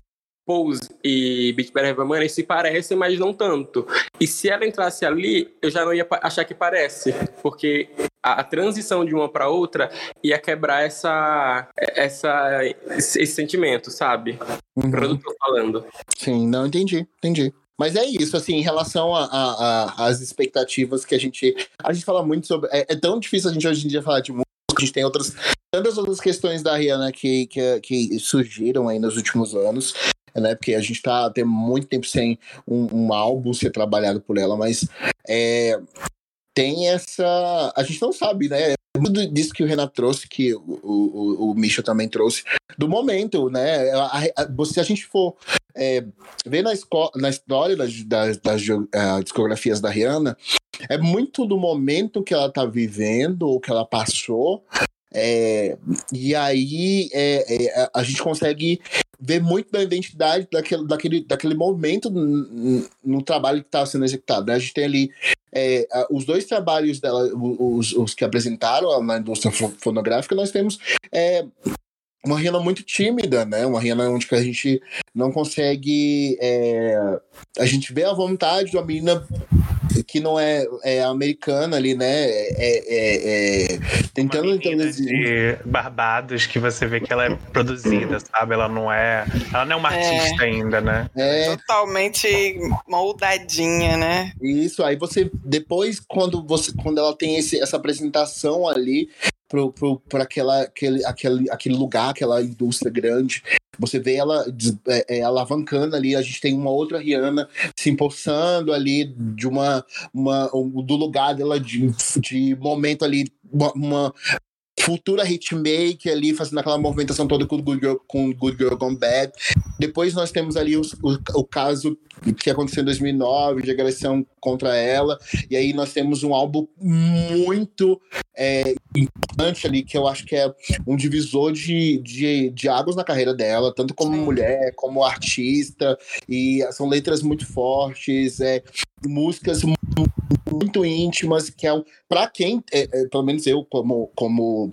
Pose e Beat Better Have Money se parecem, mas não tanto. E se ela entrasse ali, eu já não ia achar que parece, porque a, a transição de uma para outra ia quebrar essa, essa, esse, esse sentimento, sabe? O Uhum. produtor falando. Sim, não entendi, entendi. Mas é isso, assim, em relação às expectativas que a gente. A gente fala muito sobre. É, é tão difícil a gente hoje em dia falar de música, a gente tem outras. Tantas outras questões da Rihanna que, que, que surgiram aí nos últimos anos, né? Porque a gente tá tem muito tempo sem um, um álbum ser trabalhado por ela, mas é, tem essa. A gente não sabe, né? Tudo disso que o Renato trouxe, que o, o, o Misha também trouxe, do momento, né? A, a- se a gente for é, ver na, na história das, das, das ah, discografias da Rihanna, é muito do momento que ela tá vivendo, ou que ela passou, é, e aí é, é, a- gente consegue ver muito da identidade daquele, daquele, daquele momento no, no trabalho que estava sendo executado. né? A gente tem ali é, os dois trabalhos dela, os, os que apresentaram na indústria fo- fonográfica, nós temos é, uma Rihanna muito tímida, né? Uma Rihanna onde a gente não consegue. é, a gente vê a vontade de uma menina que não é, é americana ali, né? É, é- é- tentando introduzir. de Barbados que você vê que ela é produzida, sabe? Ela não é. Ela não é uma É. artista ainda, né? É, Totalmente moldadinha, né? Isso, aí você, depois, quando, você, quando ela tem esse, essa apresentação ali aquela, aquele, aquele, aquele lugar, aquela indústria grande, você vê ela é, é, alavancando ali, a gente tem uma outra Rihanna se empossando ali de uma, uma um- do lugar dela de, de momento ali, uma, uma futura hitmaker ali, fazendo aquela movimentação toda com Good Girl, com Good Girl Gone Bad. Depois nós temos ali os- o, o caso que aconteceu em 2009, de agressão contra ela, e aí nós temos um álbum muito é, importante ali, que eu acho que é um divisor de, de, de águas na carreira dela, tanto como mulher, como artista, e são letras muito fortes, é, músicas mu- muito íntimas, que é um, para quem, é, é, pelo menos eu como, como,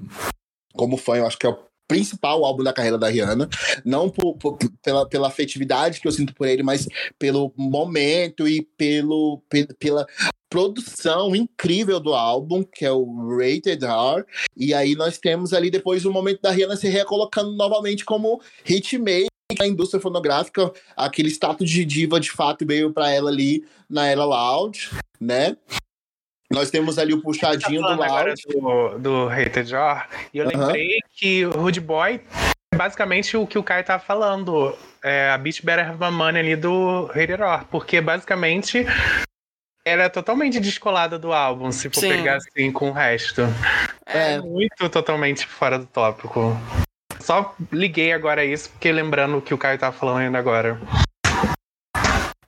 como fã, eu acho que é o principal álbum da carreira da Rihanna, não por, por- pela, pela afetividade que eu sinto por ele, mas pelo momento e pelo, pe- pela produção incrível do álbum, que é o Rated R, e aí nós temos ali depois o momento da Rihanna se recolocando novamente como hitmaker da indústria fonográfica, aquele status de diva de fato veio para ela ali na era Loud, né? Nós temos ali o Tá puxadinho do falando agora Loud. do, do Hated Jar, e eu Aham. lembrei que o Rude Boy é basicamente o que o Kai tá falando. É a Beach Better Have My Money ali do Hated Jar, porque basicamente ela é totalmente descolada do álbum, se for Sim. pegar assim com o resto. É. É muito totalmente fora do tópico. Só liguei agora isso, porque lembrando o que o Caio tava falando ainda agora.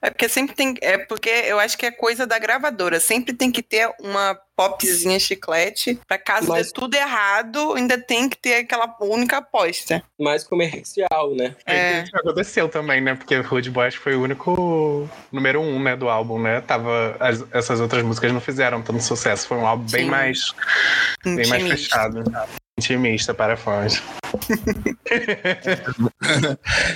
É porque sempre tem. É porque eu acho que é coisa da gravadora. Sempre tem que ter uma popzinha chiclete. Pra caso Mas- dê tudo errado, ainda tem que ter aquela única aposta. Mais comercial, né? É. Isso aconteceu também, né? Porque o Rude Boy acho que foi o único número um, né, do álbum, né? Tava, as- essas outras músicas não fizeram tanto sucesso. Foi um álbum bem Sim. mais, bem mais intimista. fechado. Intimista para fãs.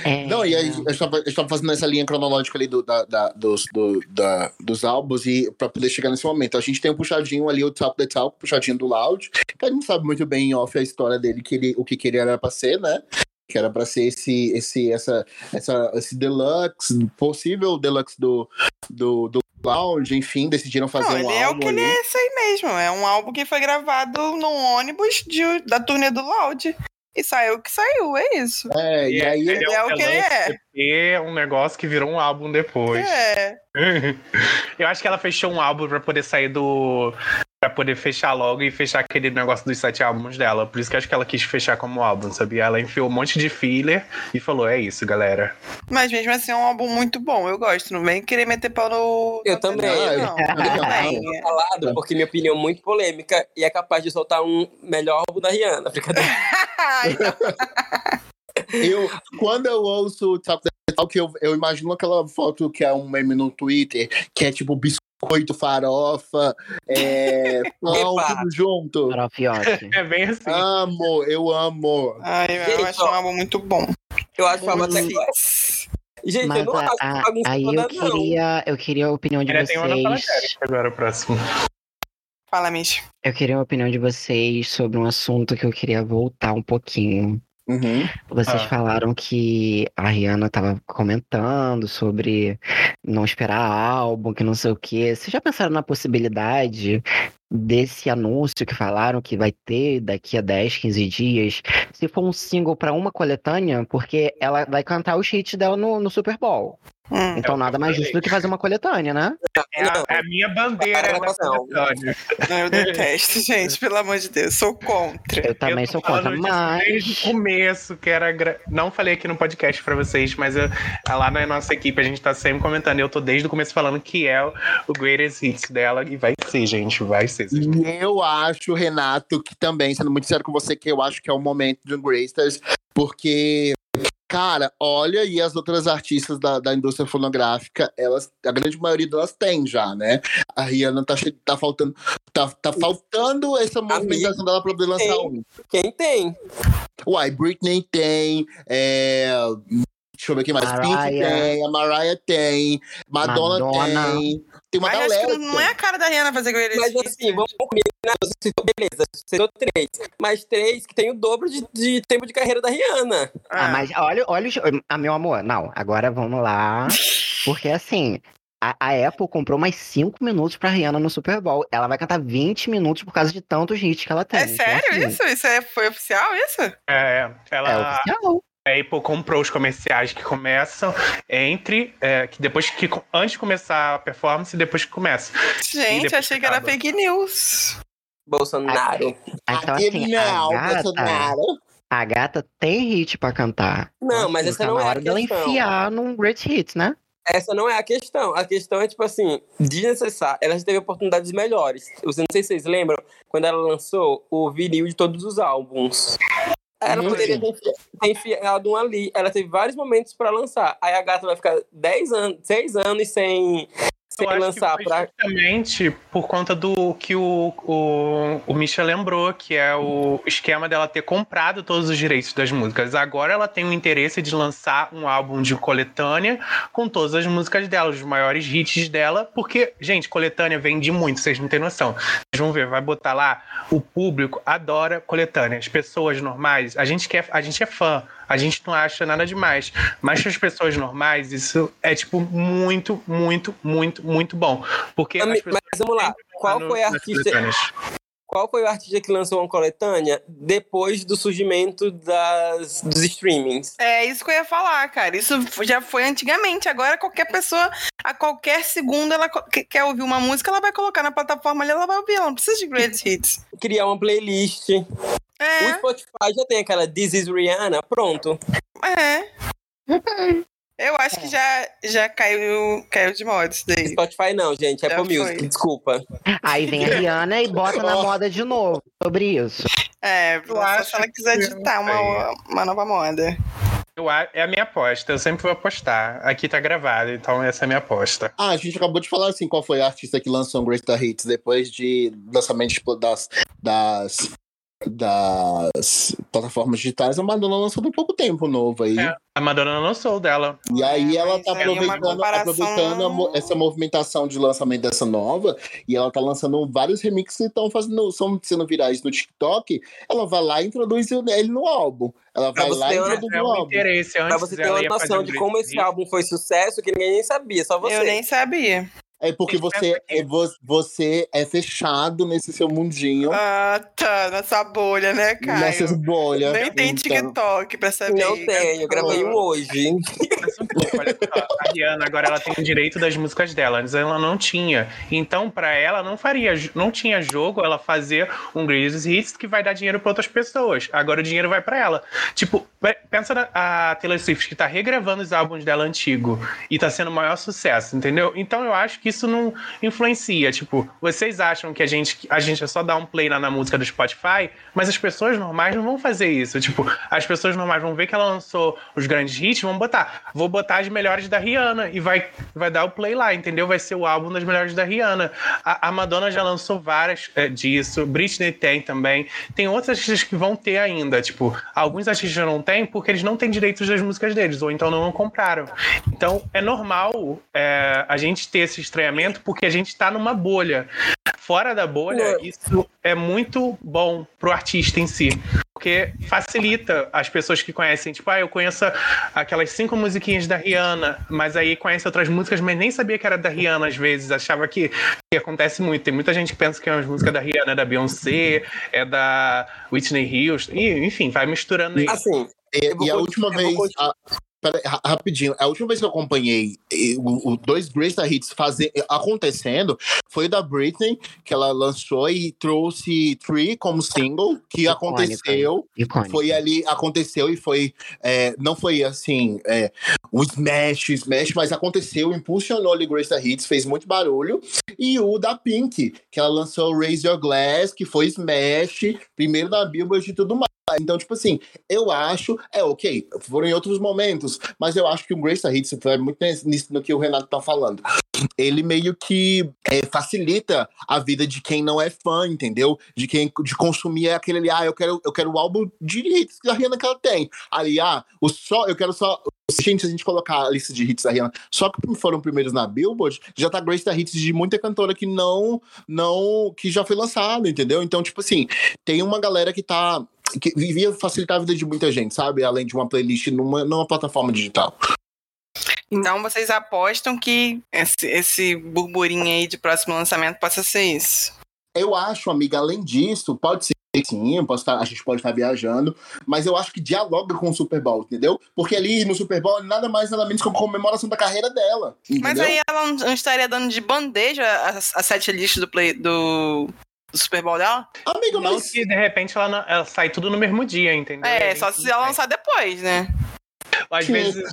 É, Não, e aí eu estava, eu estava fazendo essa linha cronológica ali do, da, da- dos, do- da- dos álbuns e para poder chegar nesse momento. A gente tem um puxadinho ali, o Talk the Talk, puxadinho do Loud, que a gente não sabe muito bem em off a história dele, que ele, o que, que ele era pra ser, né? Que era pra ser esse, esse, essa, essa, esse deluxe, possível deluxe do, do, do Loud, enfim, decidiram fazer Não, um ele é o álbum que ali. ele é isso aí mesmo. É um álbum que foi gravado num ônibus de- da turnê do Loud. E saiu o que saiu, é isso. É, e aí Ele é o que ele é. É um negócio que virou um álbum depois. É. Eu acho que ela fechou um álbum pra poder sair do. pra poder fechar logo e fechar aquele negócio dos sete álbuns dela. Por isso que eu acho que ela quis fechar como álbum, sabia? Ela enfiou um monte de filler e falou: é isso, galera. Mas mesmo assim é um álbum muito bom. Eu gosto. Não vem querer meter pau no. Eu também. Não. eu- Tudo eu-. Falado, porque minha opinião é muito polêmica e é capaz de soltar um melhor álbum da Rihanna. Brincadeira. Eu, quando eu ouço o Talk the Talk, eu, eu imagino aquela foto que é um meme no Twitter, que é tipo biscoito, farofa, é, pão, tudo junto. Farofiote. É bem assim. Amo, eu amo. Ai, eu Gente, acho ó. um álbum muito bom. Eu acho foi Muito até. Gente, Mas eu não a- acho a- bagunça aí eu toda, não. queria, eu queria a opinião de na vocês. Agora, o próximo. Fala, Mish. Eu queria a opinião de vocês sobre um assunto que eu queria voltar um pouquinho. Uhum. Vocês Ah. falaram que a Rihanna tava comentando sobre não esperar álbum, que não sei o quê. Vocês já pensaram na possibilidade desse anúncio que falaram que vai ter daqui a 10, 15 dias, se for um single pra uma coletânea, porque ela vai cantar os hits dela no, no Super Bowl. Hum. Então É nada mais justo do que fazer uma coletânea, né? É a, é a minha bandeira Para a na gravação. coletânea. Eu detesto, gente. Pelo amor de Deus. Sou contra. Eu também Eu tô sou contra, falando disso Desde mas. o começo, que era. gra- Não falei aqui no podcast pra vocês, mas eu- lá na nossa equipe a gente tá sempre comentando. Eu tô desde o começo falando que é o, o greatest hits dela. E vai ser, gente, vai ser. vocês vão- E eu acho, Renato, que também, sendo muito sério com você, que eu acho que é o momento do Gracesters, porque, cara, olha, e as outras artistas da, da indústria fonográfica, elas, a grande maioria delas tem já, né? A Rihanna tá, tá faltando. Tá, tá faltando essa movimentação dela pra poder lançar tem. um. Quem tem? Uai, Britney tem, é, Deixa eu ver quem mais. Pink Mariah. tem, a Mariah tem, Madonna, Madonna. tem. Tem uma Mas acho galera. que não é a cara da Rihanna fazer greatest Mas hits. assim, vamos combinar. Você citou, beleza, você citou três. Mas três que tem o dobro de, de tempo de carreira da Rihanna. Ah, mas olha, olha, os- ah, meu amor, não, agora vamos lá. Porque assim, a, a Apple comprou mais 5 minutos pra Rihanna no Super Bowl. Ela vai cantar 20 minutos por causa de tantos hits que ela tem. É Então, sério assim, isso? Isso é, foi oficial, isso? É, É ela. oficial. A Apple comprou os comerciais que começam entre. é, que depois que. Antes de começar a performance e depois que começa. Gente, achei que era fake news. Bolsonaro. Então, Aqui assim, não, a gata, Bolsonaro. a gata tem hit pra cantar. Não, Então, mas assim, essa tá não é a hora dela questão. enfiar num Great Hits, né? Essa não é a questão. A questão é, tipo assim, desnecessária. Ela já teve oportunidades melhores. Eu não sei se vocês lembram, quando ela lançou o vinil de todos os álbuns. Ela Hum, poderia ter enfi- ter enfiado um ali. Ela teve vários momentos pra lançar. Aí a gata vai ficar 10 anos, 6 anos sem, sem lançar pra. justamente por conta do que o, o, o Misha lembrou, que é o esquema dela ter comprado todos os direitos das músicas. Agora ela tem o interesse de lançar um álbum de coletânea com todas as músicas dela, os maiores hits dela, porque, gente, coletânea vende muito, vocês não têm noção. Vocês vão ver, vai botar lá, o público adora coletânea. As pessoas normais, a gente quer, a gente é fã, a gente não acha nada demais. Mas para as pessoas normais, isso é tipo muito, muito, muito, muito bom. Porque Ami- as pessoas Mas vamos lá. Qual foi a artista? Qual foi o artista que lançou uma coletânea depois do surgimento das, dos streamings? É isso que eu ia falar, cara. Isso já foi antigamente. Agora qualquer pessoa, a qualquer segundo, ela quer ouvir uma música, ela vai colocar na plataforma ali, ela vai ouvir. Ela não precisa de great hits. Criar uma playlist. O É, Spotify já tem aquela This is Rihanna, pronto. é. Eu acho que já, já caiu, caiu de moda isso daí. Spotify não, gente, Apple foi. Music, desculpa. Aí vem a Rihanna e bota na moda de novo sobre isso. É, Eu acho se ela quiser que- ditar não sei. uma, uma nova moda. Eu é a minha aposta, eu sempre vou apostar. Aqui tá gravado, então essa é a minha aposta. Ah, a gente acabou de falar assim, qual foi a artista que lançou um Great Hits depois de lançamento tipo, das, das das plataformas digitais, a Madonna lançou tem pouco tempo novo aí. É, a Madonna lançou dela. E aí É, ela tá é aproveitando, comparação- aproveitando a essa movimentação de lançamento dessa nova, e ela tá lançando vários remixes que estão fazendo, são sendo virais no TikTok. Ela vai lá e introduz ele no álbum. Ela Pra vai lá e introduz É um álbum. Pra você ter uma noção um de como esse álbum foi sucesso que ninguém nem sabia, só você. Eu nem sabia. É porque você é, vo- você é fechado nesse seu mundinho, Ah, tá. Nessa bolha, né, Caio? nessas bolhas. Nem tem Então, TikTok pra saber. Não tenho, eu gravei um hoje. Pensa um pouco, olha só, a Rihanna agora ela tem o direito das músicas dela, antes ela não tinha. Então, pra ela, não faria, não tinha jogo ela fazer um Greatest Hits que vai dar dinheiro pra outras pessoas. Agora o dinheiro vai pra ela. Tipo, pe- pensa na a Taylor Swift que tá regravando os álbuns dela antigo e tá sendo o maior sucesso, entendeu? Então eu acho que isso não influencia. Tipo, vocês acham que a gente, a gente é só dar um play na, na música do Spotify, mas as pessoas normais não vão fazer isso. Tipo, as pessoas normais vão ver que ela lançou os grandes hits, vão botar, vou botar as melhores da Rihanna e vai, vai dar o play lá, entendeu? Vai ser o álbum das melhores da Rihanna. A, a Madonna já lançou várias é, disso, Britney tem também. Tem outros artistas que vão ter ainda. Tipo, alguns artistas não têm porque eles não têm direitos das músicas deles, ou então não compraram. Então é normal é, a gente ter esse estranhamento porque a gente tá numa bolha. Fora da bolha, isso é muito bom pro artista em si. Porque facilita as pessoas que conhecem. Tipo, ah, eu conheço aquelas cinco musiquinhas da Rihanna, mas aí conhece outras músicas, mas nem sabia que era da Rihanna às vezes. Achava que, que acontece muito. Tem muita gente que pensa que é uma música da Rihanna, é da Beyoncé, é da Whitney Houston. E, enfim, vai misturando aí. Assim, E, e a última vez. a- pera rapidinho, a última vez que eu acompanhei eh, o, dois Greatest Hits fazer, eh, acontecendo foi o da Britney, que ela lançou e trouxe Three como single, que Icônica. aconteceu. Foi ali, aconteceu e foi. é, não foi assim, é, um smash, smash, mas aconteceu, impulsionou ali Greatest Hits, fez muito barulho. E o da Pink, que ela lançou Raise Your Glass, que foi smash, primeiro na Billboard e tudo mais. Então, tipo assim, eu acho, é ok, foram em outros momentos, mas eu acho que o Grace Hits foi muito nisso no que o Renato tá falando. Ele meio que é, facilita a vida de quem não é fã, entendeu? De quem de consumir aquele ali, ah, eu quero, eu quero o álbum de hits da Rihanna que ela tem. Ali, ah, o só, eu quero só. Gente, se a gente colocar a lista de hits da Rihanna, só que foram primeiros na Billboard, já tá Grace da hits de muita cantora que não, não, que já foi lançado, entendeu? Então, tipo assim, tem uma galera que tá que vivia facilitar a vida de muita gente, sabe? Além de uma playlist numa, numa plataforma digital. Então vocês apostam que esse, esse burburinho aí de próximo lançamento possa ser isso. Eu acho, amiga, além disso, pode ser sim, estar- a gente pode estar viajando, mas eu acho que dialoga com o Super Bowl, entendeu? Porque ali no Super Bowl nada mais nada menos que uma comemoração da carreira dela. Entendeu? Mas aí ela não, não estaria dando de bandeja a, a setlist do, play, do, do Super Bowl dela? Amiga, Não mas. que de repente ela, não- ela sai tudo no mesmo dia, entendeu? É, só se ela lançar depois, né? Às Sim. vezes.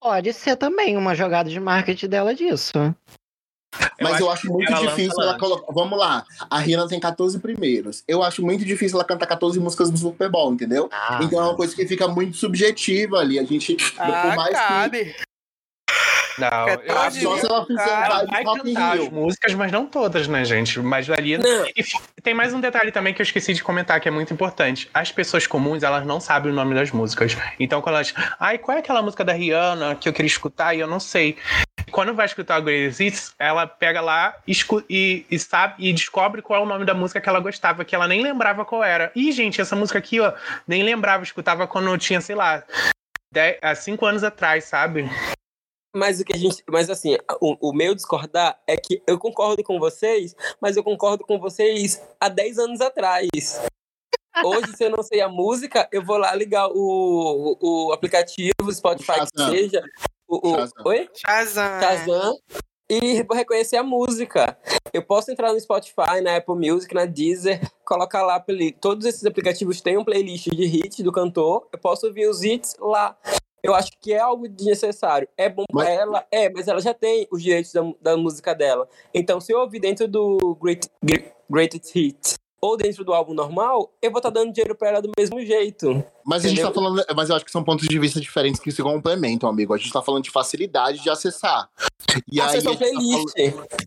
Pode ser também uma jogada de marketing dela disso. Mas eu acho que muito ela difícil ela colocar. Vamos lá. A Rihanna tem 14 primeiros. Eu acho muito difícil ela cantar 14 músicas no Super Bowl, entendeu? Ah, Então é uma coisa que fica muito subjetiva ali. A gente. Ah, por mais que. Não, eu Quatorze acho Só se ela fizer vibe vai cantar as músicas, mas não todas, né, gente? Mas ali. Não. E tem mais um detalhe também que eu esqueci de comentar, que é muito importante. As pessoas comuns, elas não sabem o nome das músicas. Então, quando elas. Ai, qual é aquela música da Rihanna que eu queria escutar e eu não sei. Quando vai escutar o Greatest Hits, ela pega lá escu- e, e sabe e descobre qual é o nome da música que ela gostava, que ela nem lembrava qual era. Ih, gente, essa música aqui, ó, nem lembrava, escutava quando eu tinha, sei lá, 10, há cinco anos atrás, sabe? Mas o que a gente. Mas assim, o, o meu discordar é que eu concordo com vocês, mas eu concordo com vocês há 10 anos atrás. Hoje, se eu não sei a música, eu vou lá ligar o, o, o aplicativo, Spotify que seja. O, o, Shazam. oi? Shazam. Shazam. E vou reconhecer a música. Eu posso entrar no Spotify, na Apple Music, na Deezer, colocar lá. Todos esses aplicativos têm um playlist de hits do cantor. Eu posso ouvir os hits lá. Eu acho que é algo desnecessário. É bom pra Mas- ela? É, mas ela já tem os direitos da, da música dela. Então, se eu ouvir dentro do Great, Great, Greatest Hits ou dentro do álbum normal, eu vou estar dando dinheiro pra ela do mesmo jeito. Mas a gente tá Entendeu? falando, mas eu acho que são pontos de vista diferentes que se complementam, amigo. A gente tá falando de facilidade de acessar. E aí, tá falando-.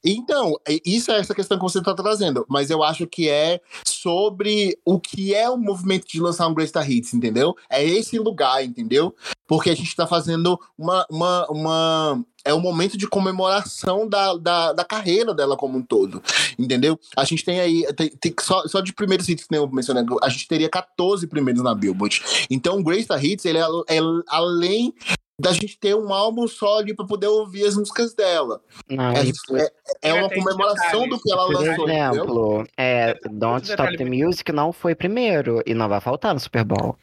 Então, isso é essa questão que você está trazendo, mas eu acho que é sobre o que é o movimento de lançar um Greatest Hits, entendeu? É esse lugar, entendeu? Porque a gente está fazendo uma, uma, uma. É um momento de comemoração da, da, da carreira dela como um todo, entendeu? A gente tem aí, tem, tem- só, só de primeiros hits, que nem eu mencionei, a gente teria 14 primeiros na Billboard. Então, o Greatest Hits, ele é, é além da gente ter um álbum só ali para poder ouvir as músicas dela. Não, É, por, é- é uma comemoração do que ela por lançou, entendeu? exemplo, é, Don't Stop the Music não foi primeiro e não vai faltar no Super Bowl.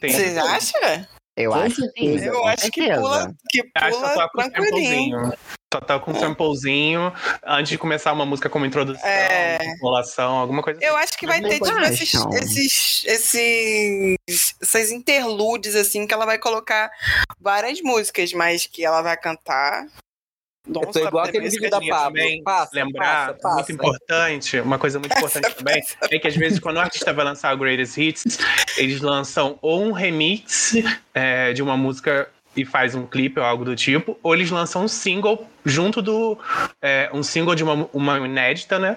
Vocês acham? Eu Com acho que certeza. Eu com acho que certeza. pula, que Acho que só pula toca um tranquilinho. samplezinho. Só toca um samplezinho antes de começar uma música como introdução, É. simulação, alguma coisa Eu assim. acho que vai ter, tipo, acham? esses, esses, esses, essas interludes, assim, que ela vai colocar várias músicas, mas que ela vai cantar. Don't Eu tô igual aquele vídeo da Pablo. Passa, lembrar, passa, muito passa. importante, uma coisa muito importante também, é que às vezes quando o artista vai lançar o Greatest Hits, eles lançam ou um remix é, de uma música e faz um clipe ou algo do tipo, ou eles lançam um single junto do. é, um single de uma, uma inédita, né?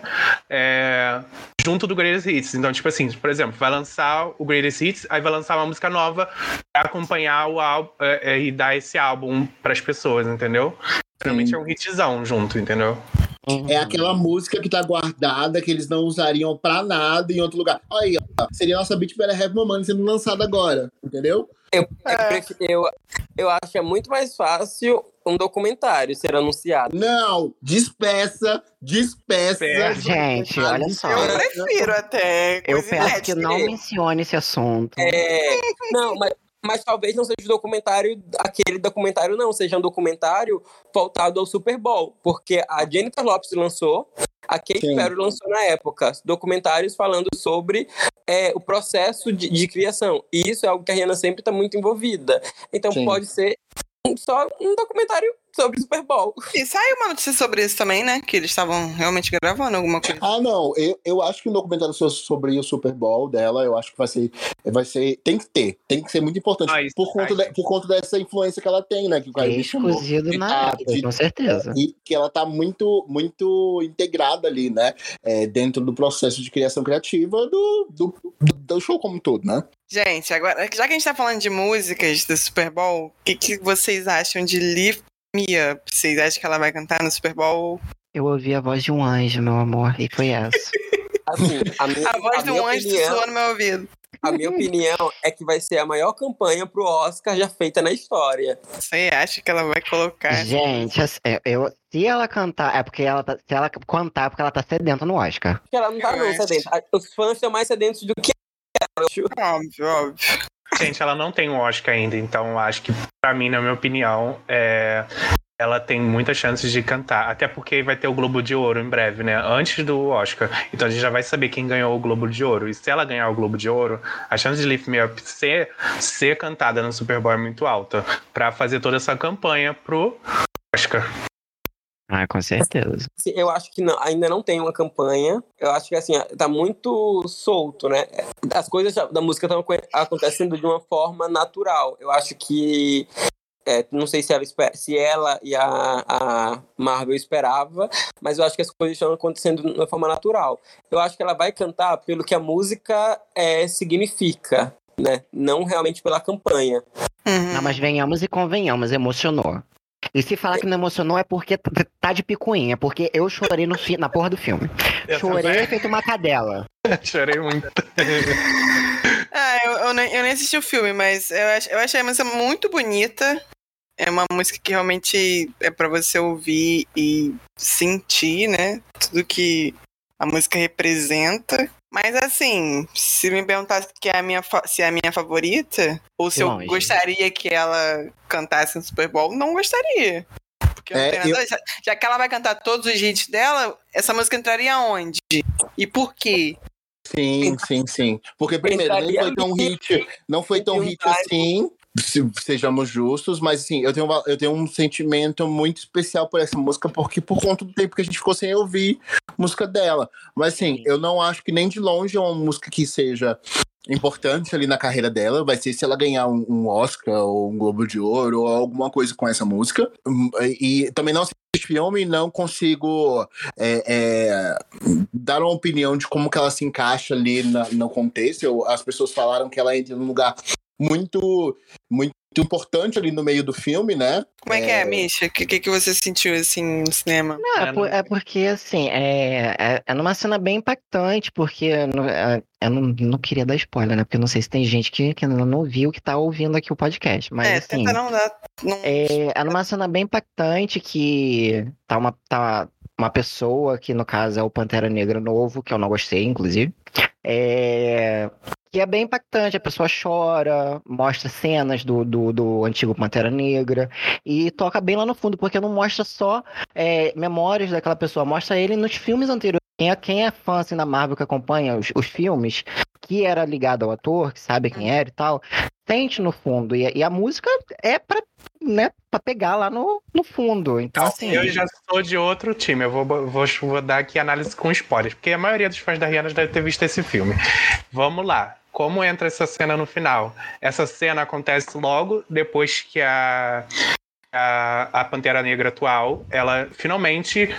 É, junto do Greatest Hits. Então, tipo assim, por exemplo, vai lançar o Greatest Hits, aí vai lançar uma música nova pra acompanhar o álbum é, é, e dar esse álbum pras pessoas, entendeu? Geralmente é um hitzão junto, entendeu? É aquela música que tá guardada, que eles não usariam pra nada em outro lugar. Aí, ó, seria a nossa Beat Better Have Moments sendo lançada agora, entendeu? Eu, eu, prefiro- eu, eu acho que é muito mais fácil um documentário ser anunciado. Não, despeça, despeça. Certo. Gente, olha só. Eu prefiro até Eu peço que não mencione esse assunto. É, não, mas, mas talvez não seja um documentário, aquele documentário não, seja um documentário voltado ao Super Bowl, porque a Jennifer Lopez lançou, a Sim. Perry lançou na época, documentários falando sobre é, o processo de, de criação, e isso é algo que a Rihanna sempre está muito envolvida, então Sim. pode ser só um documentário sobre o Super Bowl. E saiu uma notícia sobre isso também, né? Que eles estavam realmente gravando alguma coisa. Ah, não, eu, eu acho que um documentário so- sobre o Super Bowl dela, eu acho que vai ser, vai ser, tem que ter, tem que ser muito importante, Ah, isso por, conta de- por conta dessa influência que ela tem, né, que o Caio. Exclusivo na época, de- com certeza. E que ela tá muito, muito integrada ali, né? é, dentro do processo de criação criativa do, do, do- do show como um todo, né? Gente, agora, já que a gente tá falando de músicas do Super Bowl, o que, que vocês acham de Lift Up? Vocês acham que ela vai cantar no Super Bowl? Eu ouvi a voz de um anjo, meu amor, e foi essa. Assim, a minha, A voz a do minha anjo sussurrou no meu ouvido. a minha opinião é que vai ser a maior campanha pro Oscar já feita na história. Você acha que ela vai colocar? Gente, assim, eu, eu- se ela cantar, é porque ela tá, se ela cantar, é porque ela tá sedenta no Oscar. Porque ela não tá Eu não acho. sedenta. Os fãs estão mais sedentos do que ela. Óbvio, óbvio. Gente, ela não tem um Oscar ainda, então acho que, pra mim, na minha opinião, é, ela tem muitas chances de cantar. Até porque vai ter o Globo de Ouro em breve, né? Antes do Oscar. Então a gente já vai saber quem ganhou o Globo de Ouro. E se ela ganhar o Globo de Ouro, a chance de Lift Me Up ser, ser cantada no Super Bowl é muito alta. Pra fazer toda essa campanha pro Oscar. Ah, com certeza. Assim, Eu acho que não- ainda não tem uma campanha. Eu acho que assim, tá muito solto, né? As coisas da música estão acontecendo de uma forma natural. Eu acho que. é, não sei se ela, se ela e a, a Marvel esperava, mas eu acho que as coisas estão acontecendo de uma forma natural. Eu acho que ela vai cantar pelo que a música é, significa, né? Não realmente pela campanha. Uhum. Não, mas venhamos e convenhamos, emocionou. E se falar que não emocionou é porque tá de picuinha, porque eu chorei no fi- na porra do filme. Eu Chorei feito uma cadela. Chorei muito. Ah, eu, eu, nem, eu nem assisti o filme, mas eu, ach, eu achei a música muito bonita. É uma música que realmente é pra você ouvir e sentir, né? Tudo que a música representa. Mas assim, se me perguntasse que é a minha, se é a minha favorita, ou se Longe. eu gostaria que ela cantasse no Super Bowl, não gostaria. Porque não É, eu- já, já que ela vai cantar todos os hits dela, essa música entraria onde? E por quê? Sim, sim, sim. Porque primeiro, nem Entraria foi tão hit, não foi tão hit assim, se sejamos justos, mas assim, eu tenho, eu tenho um sentimento muito especial por essa música, porque por conta do tempo que a gente ficou sem ouvir música dela. Mas assim, eu não acho que nem de longe é uma música que seja importante ali na carreira dela vai ser se ela ganhar um, um Oscar ou um Globo de Ouro ou alguma coisa com essa música. Hum, E também não assisti filme, não consigo é, é, dar uma opinião de como que ela se encaixa ali na- no contexto. Eu- as pessoas falaram que ela entra num lugar muito, muito importante ali no meio do filme, né? Como é que é, Misha? O que, que, que você sentiu assim no cinema? Não, é, É, por- não- é porque, assim, é, é, é numa cena bem impactante, porque no- é, eu não, não queria dar spoiler, né? Porque eu não sei se tem gente que, que ainda não viu que tá ouvindo aqui o podcast. Mas, é, assim, tenta não dar. Não... é, é numa cena bem impactante que tá uma, tá uma pessoa, que no caso é o Pantera Negra novo, que eu não gostei, inclusive. É, que é bem impactante, a pessoa chora, mostra cenas do, do, do antigo Pantera Negra e toca bem lá no fundo, porque não mostra só é, memórias daquela pessoa, mostra ele nos filmes anteriores. Quem é, quem é fã assim, da Marvel que acompanha os, os filmes, que era ligado ao ator, que sabe quem era e tal, sente no fundo. E, e a música é pra, né, pra pegar lá no, no fundo. Então, assim. Eu já sou de outro time. Eu vou, vou, vou dar aqui análise com spoilers, porque a maioria dos fãs da Rihanna deve ter visto esse filme. Vamos lá. Como entra essa cena no final? Essa cena acontece logo depois que a, a, a Pantera Negra atual, ela finalmente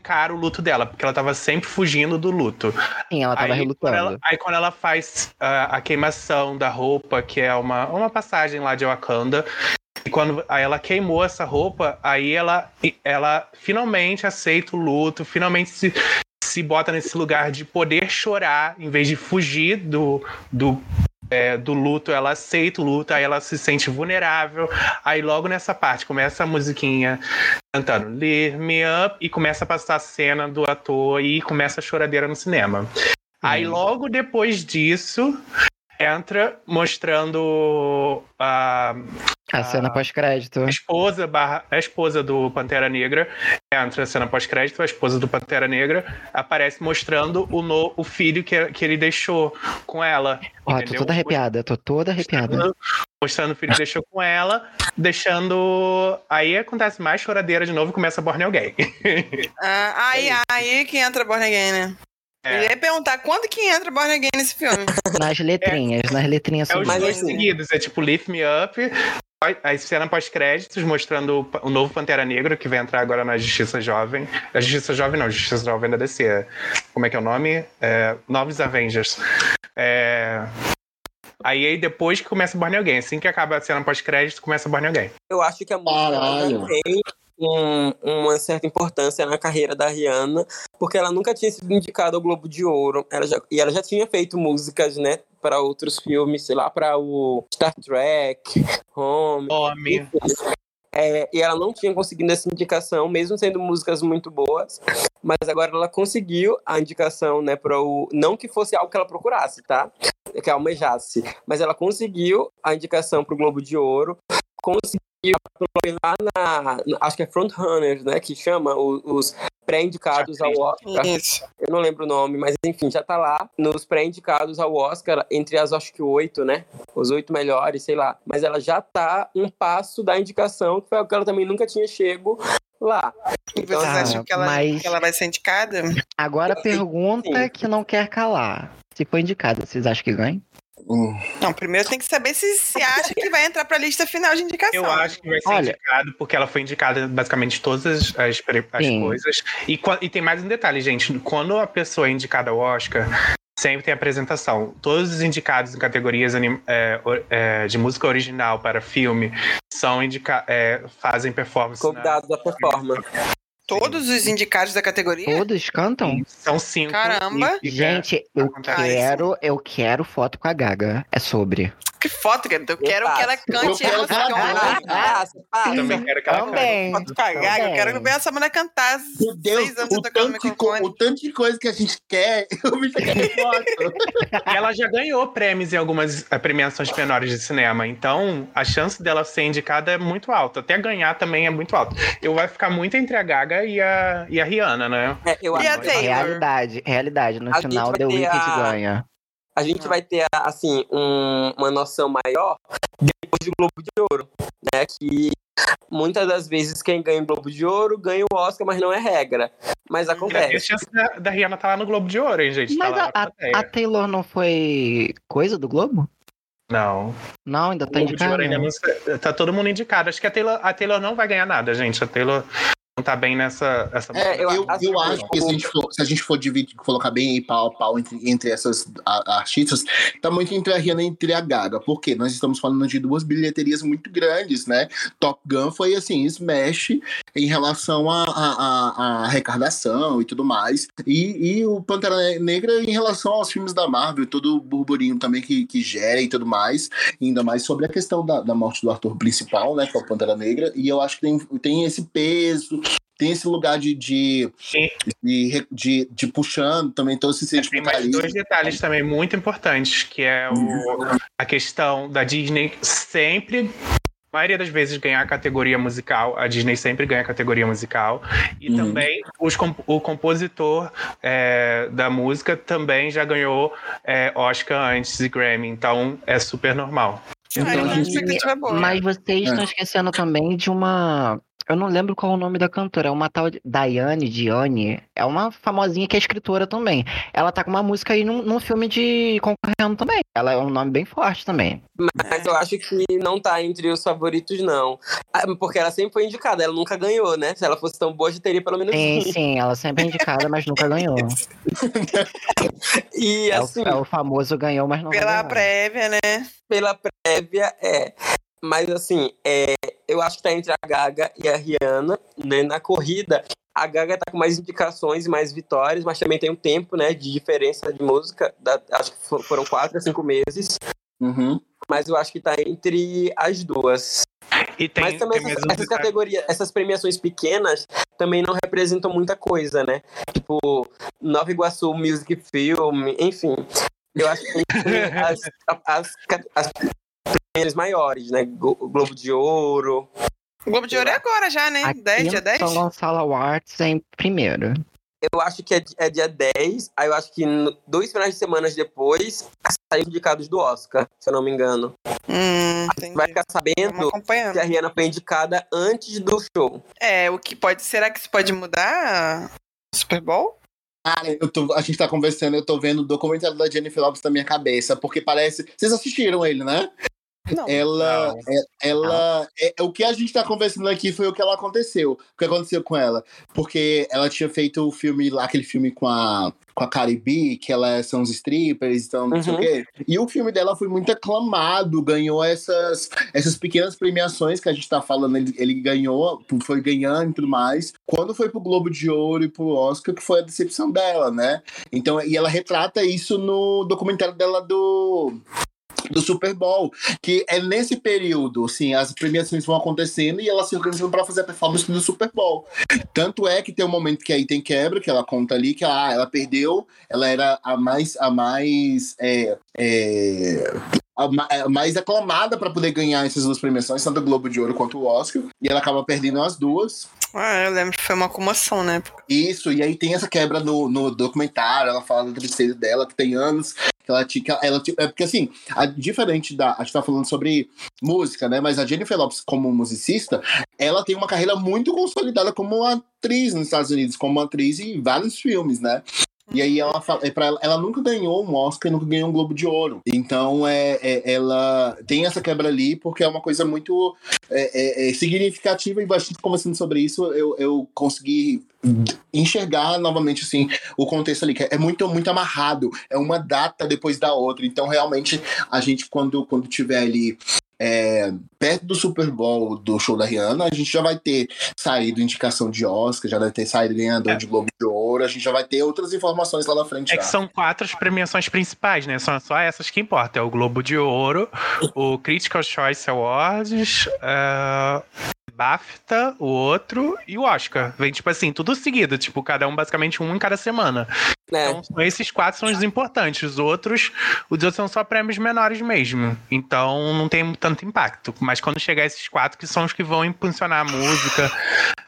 encara o luto dela, porque ela tava sempre fugindo do luto. Sim, ela tava Aí, relutando. Quando ela, aí quando ela faz ah, a queimação da roupa, que é uma, uma passagem lá de Wakanda, e quando aí ela queimou essa roupa, aí ela, ela finalmente aceita o luto, finalmente se, se bota nesse lugar de poder chorar, em vez de fugir do, do, é, do luto, ela aceita o luto, aí ela se sente vulnerável. Aí logo nessa parte começa a musiquinha cantando Lift Me Up e começa a passar a cena do ator e começa a choradeira no cinema. Aí logo depois disso entra mostrando a, A cena pós-crédito. a esposa barra, a esposa do Pantera Negra entra a cena pós-crédito, a esposa do Pantera Negra aparece mostrando o, no, o filho que, que ele deixou com ela. Ó, tô entendeu? toda arrepiada, tô toda arrepiada. Mostrando, mostrando o filho que deixou com ela, deixando. Aí acontece mais choradeira de novo e começa a Borneo Gay. Ah, aí, aí que entra Born Again, né? Eu É. ia perguntar quando que entra Born Again nesse filme. Nas letrinhas, nas letrinhas É os Mas dois assim- seguidos, é tipo Lift Me Up, a cena pós-créditos mostrando o, o novo Pantera Negra, que vai entrar agora na Justiça Jovem. A Justiça Jovem não, Justiça Jovem da DC. Como é que é o nome? É, Novos Avengers. É, Aí, aí depois que começa o Born Again, assim que acaba a cena pós-crédito, começa o Born Again. Eu acho que a música Caralho. Um- uma certa importância na carreira da Rihanna, porque ela nunca tinha sido indicada ao Globo de Ouro. Ela já, e ela já tinha feito músicas, né, para outros filmes, sei lá, para o Star Trek, Home. Homem. É, e ela não tinha conseguido essa indicação, mesmo sendo músicas muito boas. Mas agora ela conseguiu a indicação, né, para o. Não que fosse algo que ela procurasse, tá? Que almejasse. Mas ela conseguiu a indicação para o Globo de Ouro. Conseguiu lá na. na- Acho que é Frontrunners, né? Que chama o- os pré-indicados ao Oscar. Isso. Eu não lembro o nome, mas enfim, já tá lá nos pré-indicados ao Oscar, entre as acho que oito, né? Os oito melhores, sei lá. Mas ela já tá um passo da indicação, que foi o que ela também nunca tinha chego lá. E vocês Ah, acham que ela, mas- que ela vai ser indicada? Agora a Sim. pergunta que não quer calar. Se for indicada, vocês acham que ganha? Não, primeiro tem que saber se se acha que vai entrar pra lista final de indicação. Eu acho que vai ser Olha- indicado, porque ela foi indicada em basicamente todas as, as, coisas. E, e tem mais um detalhe, gente. Quando a pessoa é indicada ao Oscar, sempre tem apresentação. Todos os indicados em categorias anim- é, é, de música original para filme são indica é, fazem performance. Convidados da performance. Todos os indicados da categoria? Todos cantam? São cinco. Caramba. E- Gente, eu acontece. quero, eu quero foto com a Gaga. É sobre. Que foto, cara. Eu quero que ela cante Eu quero que ela emocione. Passa, passa. Também quero que ela cante. Também. Eu quero ver essa mulher cantar. Meu Deus, Seis anos o tanto, de co- o tanto de coisa que a gente quer, bicho quer foto. Ela já ganhou prêmios em algumas eh, premiações menores de cinema, então a chance dela ser indicada é muito alta. Até ganhar também é muito alta. Eu vai ficar muito entre a Gaga e a, e a Rihanna, né? É, eu E a acho que Taylor? Realidade, realidade. No A final, The Wicked a- ganha. A gente vai ter, assim, um- uma noção maior depois do Globo de Ouro, né? Que muitas das vezes quem ganha o Globo de Ouro ganha o Oscar, mas não é regra. Mas E a acontece. chance da, da Rihanna tá lá no Globo de Ouro, hein, gente? Tá Mas lá a, a, a Taylor não foi coisa do Globo? Não. Não, ainda tá Ouro indicada. ainda não se- Tá todo mundo indicado. Acho que a Taylor, a Taylor não vai ganhar nada, gente. A Taylor tá bem nessa. Essa É, Eu, Eu eu, acho que se a gente for, se a gente for dividir, colocar bem aí pau a pau entre, entre essas a- artistas, tá muito entre a Rihanna e entre a Gaga. Porque nós estamos falando de duas bilheterias muito grandes, né? Top Gun foi assim, smash em relação à a, a, a arrecadação e tudo mais. E, e o Pantera Negra em relação aos filmes da Marvel, todo o burburinho também que, que gera e tudo mais. Ainda mais sobre a questão da, da morte do ator principal, né? Que é o Pantera Negra. E eu acho que tem, tem esse peso, tem esse lugar de, de, de, de, de puxando também todo esse Tem mais dois detalhes também muito importantes, que é o, a questão da Disney sempre. A maioria das vezes ganhar a categoria musical, a Disney sempre ganha a categoria musical. E Uhum. também os o compositor é, da música também já ganhou é, Oscar antes de Grammy, então é super normal. Então, gente-. Mas vocês É. estão esquecendo também de uma. Eu não lembro qual é o nome da cantora. É uma tal de Diane Dione. É uma famosinha que é escritora também. Ela tá com uma música aí num, num filme de concorrendo também. Ela é um nome bem forte também. Mas eu acho que não tá entre os favoritos, não. Ah, Porque ela sempre foi indicada, ela nunca ganhou, né? Se ela fosse tão boa, já teria pelo menos Sim, um. sim, ela sempre é indicada, mas nunca ganhou. E É o, assim, é o famoso ganhou, mas não Pela ganhou. prévia, né? pela prévia, é. Mas assim, é, eu acho que tá entre a Gaga e a Rihanna, né? Na corrida, a Gaga tá com mais indicações e mais vitórias, mas também tem um tempo, né, de diferença de música. da- acho que fo- foram quatro a cinco meses. Uhum. Mas eu acho que tá entre as duas. E tem, mas também tem essas, essas categorias, essas premiações pequenas também não representam muita coisa, né? Tipo, Nova Iguaçu Music Film, enfim. Eu acho que as, as, as, prêmios maiores, né? Globo de Ouro. O Globo de Ouro é agora já, né? Aqui 10, dia no 10? São Gonçalo Awards é em primeiro. Eu acho que é, é dia 10. Aí eu acho que no- dois finais de semana depois saem indicados do Oscar, se eu não me engano. Hum. Vai ficar sabendo que a Rihanna foi indicada antes do show. É, o que pode. Será que isso pode mudar o Super Bowl? Cara, eu tô, a gente tá conversando, eu tô vendo o documentário da Jennifer Lopes na minha cabeça, porque parece. Vocês assistiram ele, né? Não. Ela, Não. é- ela, é, o que a gente tá conversando aqui foi o que ela aconteceu, o que aconteceu com ela, porque ela tinha feito o filme lá, aquele filme com a com a Cardi B, que ela são os strippers, então não sei o Uhum. quê. E o filme dela foi muito aclamado, ganhou essas, essas pequenas premiações que a gente tá falando, ele, ele ganhou, foi ganhando e tudo mais. Quando foi pro Globo de Ouro e pro Oscar, que foi a decepção dela, né? Então, e ela retrata isso no documentário dela do do Super Bowl, que é nesse período, assim, as premiações vão acontecendo e ela se organizando para fazer a performance do Super Bowl. Tanto é que tem um momento que aí tem quebra, que ela conta ali que ah, ela perdeu, ela era a mais a mais é, é, mais aclamada para poder ganhar essas duas premiações, tanto o Globo de Ouro quanto o Oscar, e ela acaba perdendo as duas. Ah, eu lembro que foi uma comoção, né? Isso, e aí tem essa quebra no, no documentário, ela fala da tristeza dela, que tem anos, que ela tinha. Ela, é porque assim, a, diferente da. A gente tá falando sobre música, né? Mas a Jennifer Lopes, como musicista, ela tem uma carreira muito consolidada como atriz nos Estados Unidos, como atriz em vários filmes, né? E aí ela fala, é pra ela, ela nunca ganhou um Oscar nunca ganhou um Globo de Ouro. Então é, é- ela tem essa quebra ali porque é uma coisa muito é, é- é significativa e bastante conversando sobre isso, eu, eu consegui enxergar novamente assim o contexto ali que é muito muito amarrado é uma data depois da outra então realmente a gente quando quando tiver ali é, perto do Super Bowl do show da Rihanna a gente já vai ter saído indicação de Oscar já vai ter saído ganhador É. de Globo de Ouro a gente já vai ter outras informações lá na frente É que já. são quatro as premiações principais, né? São só essas que importam. É o Globo de Ouro, o Critical Choice Awards, é, BAFTA, o outro e o Oscar. Vem, tipo assim, tudo seguido. Tipo, cada um basicamente um em cada semana. né? Então, esses quatro são os importantes. Os outros, os outros são só prêmios menores mesmo. Então, não tem tanto impacto. Mas quando chegar esses quatro, que são os que vão impulsionar a música,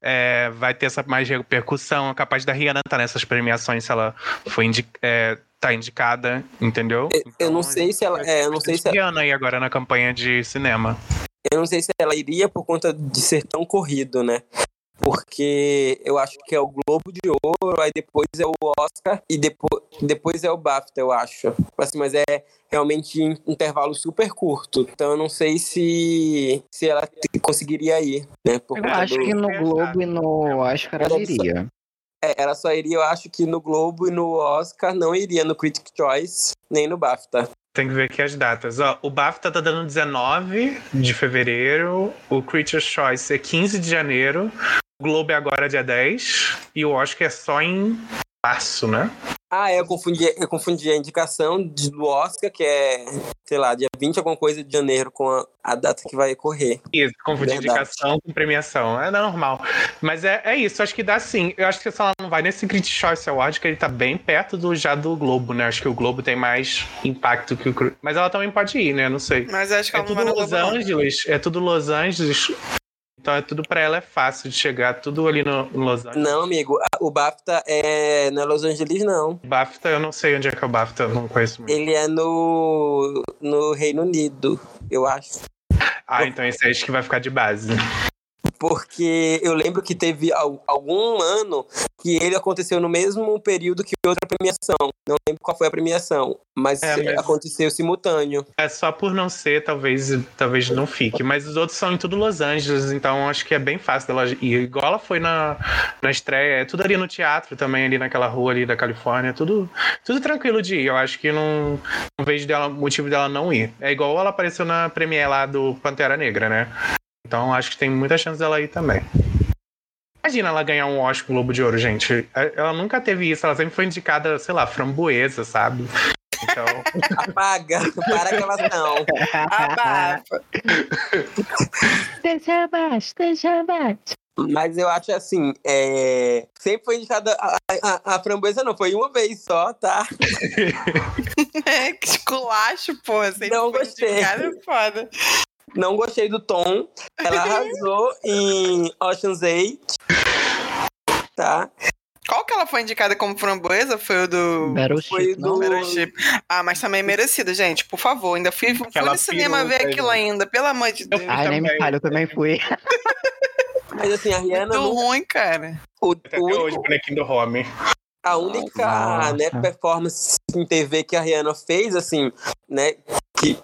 é, vai ter essa mais repercussão. É capaz da Rihanna estar nessas premiações se ela foi indi é, tá indicada, entendeu? eu não Então, sei se ela- é, eu não sei se ela- Rihanna aí agora na campanha de cinema. Eu não sei se ela iria por conta de ser tão corrido, né? porque eu acho que é o Globo de Ouro, aí depois é o Oscar e depois, depois é o BAFTA, eu acho. Assim, mas é realmente em intervalo super curto. Então eu não sei se, se ela conseguiria ir, né? Por Eu acho do- que no Globo e no Oscar ela iria. É, ela só iria, eu acho que no Globo e no Oscar, não iria no Critic Choice, nem no BAFTA. Tem que ver aqui as datas. Ó, o BAFTA tá dando 19 de fevereiro, o Creature's Choice é 15 de janeiro, o Globo é agora dia 10 e o Oscar é só em março, né? Ah, é, eu confundi, eu confundi a indicação de- do Oscar, que é, sei lá, dia 20 alguma coisa de janeiro, com a, a data que vai ocorrer. Isso, confundir Verdade. indicação com premiação. É normal. Mas é, é isso, acho que dá sim. Eu acho que se ela não vai nesse Critics Choice Award, que ele tá bem perto do já do Globo, né? Acho que o Globo tem mais impacto que o Cru- Mas ela também pode ir, né? Não sei. Mas acho que É ela não tudo vai no Los Globo, não. Angeles, é tudo Los Angeles. Então é tudo pra ela é fácil de chegar, tudo ali no, no Los Angeles. Não, amigo, o BAFTA é, não é Los Angeles, não. BAFTA, eu não sei onde é que é o BAFTA, eu não conheço muito. Ele é no, no Reino Unido, eu acho. Ah, então esse aí acho que vai ficar de base. Porque eu lembro que teve al- algum ano que ele aconteceu no mesmo período que outra premiação. Não lembro qual foi a premiação, mas, É, mas- aconteceu simultâneo. É só por não ser, talvez, talvez não fique. Mas os outros são em tudo Los Angeles, então acho que é bem fácil dela ir. Igual ela foi na, na estreia, é tudo ali no teatro também, ali naquela rua ali da Califórnia, tudo, tudo tranquilo de ir. Eu acho que não, não vejo dela, motivo dela não ir. É igual ela apareceu na premiere lá do Pantera Negra, né? Então acho que tem muita chance dela ir também. Imagina ela ganhar um Oscar com Globo de Ouro, gente. Ela nunca teve isso, ela sempre foi indicada, sei lá, framboesa, sabe? Então. Apaga, para a gravação. Abafa. Deixa abaixo, deixa abaixo. Mas eu acho assim, é... sempre foi indicada a, a, a framboesa, não, foi uma vez só, tá? É, que esculacho, pô. Sempre Não foi gostei. indicada, é foda. Não gostei do tom. Ela arrasou em Ocean's 8. Tá? Qual que ela foi indicada como framboesa? Foi o do. Battleship, Foi do- Battleship. Ah, mas também merecido, gente. Por favor, ainda fui, fui no cinema ver aquilo gente. ainda, pelo amor de Deus. Ai, nem me também. falha, eu também fui. Mas assim, a Rihanna, Muito não, ruim, cara. o, Até o hoje, bonequinho do Home. a única Nossa. né, performance em TV que a Rihanna fez, assim, né, que,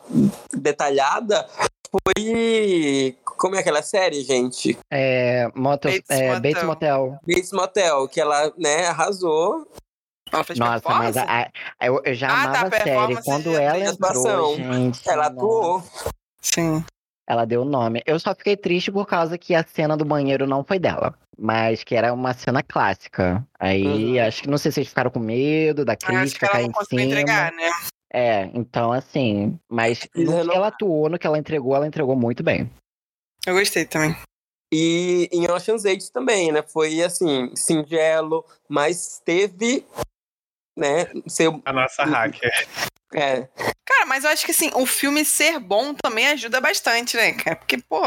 detalhada, foi. Como é aquela série, gente? É, motel, Bates é, Motel. Bates Motel. Bates Motel, que ela, né, arrasou. Ela fez Nossa, mas a, a- eu, eu já Ah, tá, amava a série. Quando de- ela entrou, gente. Ela atuou. Sim. Ela deu o nome. Eu só fiquei triste por causa que a cena do banheiro não foi dela. Mas que era uma cena clássica. Aí Uhum. acho que não sei se vocês ficaram com medo da Eu acho que crítica ela cair não em cima. entregar, né? É, então assim. Mas no que ela atuou, no que ela entregou, ela entregou muito bem. Eu gostei também. E em Ocean's 8 também, né? Foi assim, singelo, mas teve, né, seu. A nossa hacker. É, Cara, mas eu acho que assim, o filme ser bom também ajuda bastante, né, cara? Porque, pô,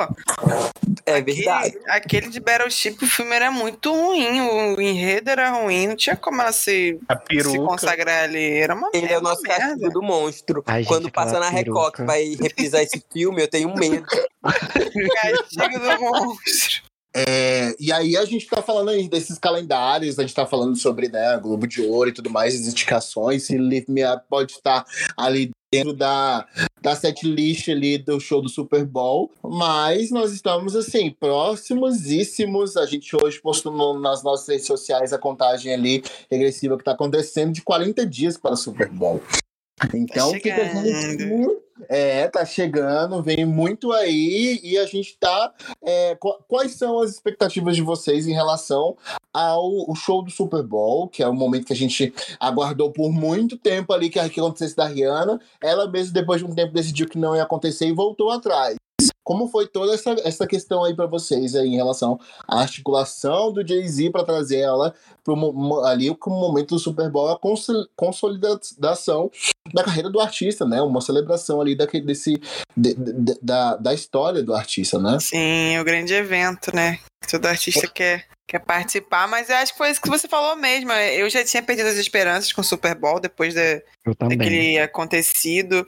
é aquele, verdade. aquele de Battleship, o filme era muito ruim, o enredo era ruim, não tinha como ela se, A se consagrar ali. Era uma, Ele é o nosso castigo do monstro. Ai, gente, Quando passa aquela na Record vai reprisar esse filme, eu tenho medo. Castigo do monstro. É, e aí a gente tá falando aí desses calendários, a gente tá falando sobre né, Globo de Ouro e tudo mais, as indicações, se Live Me Up pode estar ali dentro da, da set list ali do show do Super Bowl, mas nós estamos assim, próximosíssimos, a gente hoje postou nas nossas redes sociais a contagem ali regressiva que tá acontecendo de 40 dias para o Super Bowl. Então, gente. É, tá chegando, vem muito aí e a gente tá. é, qu- quais são as expectativas de vocês em relação ao show do Super Bowl, que é o momento que a gente aguardou por muito tempo ali que, que acontecesse da Rihanna. Ela mesmo, depois de um tempo, decidiu que não ia acontecer e voltou atrás. Como foi toda essa, essa questão aí para vocês aí em relação à articulação do Jay-Z para trazer ela pro, ali como momento do Super Bowl, a consol- consolidação da carreira do artista, né? Uma celebração ali daquele, desse, de- de- da, da história do artista, né? Sim, o grande evento, né? Que todo artista quer, quer participar, mas eu acho que foi isso que você falou mesmo. Eu já tinha perdido as esperanças com o Super Bowl depois de, daquele acontecido.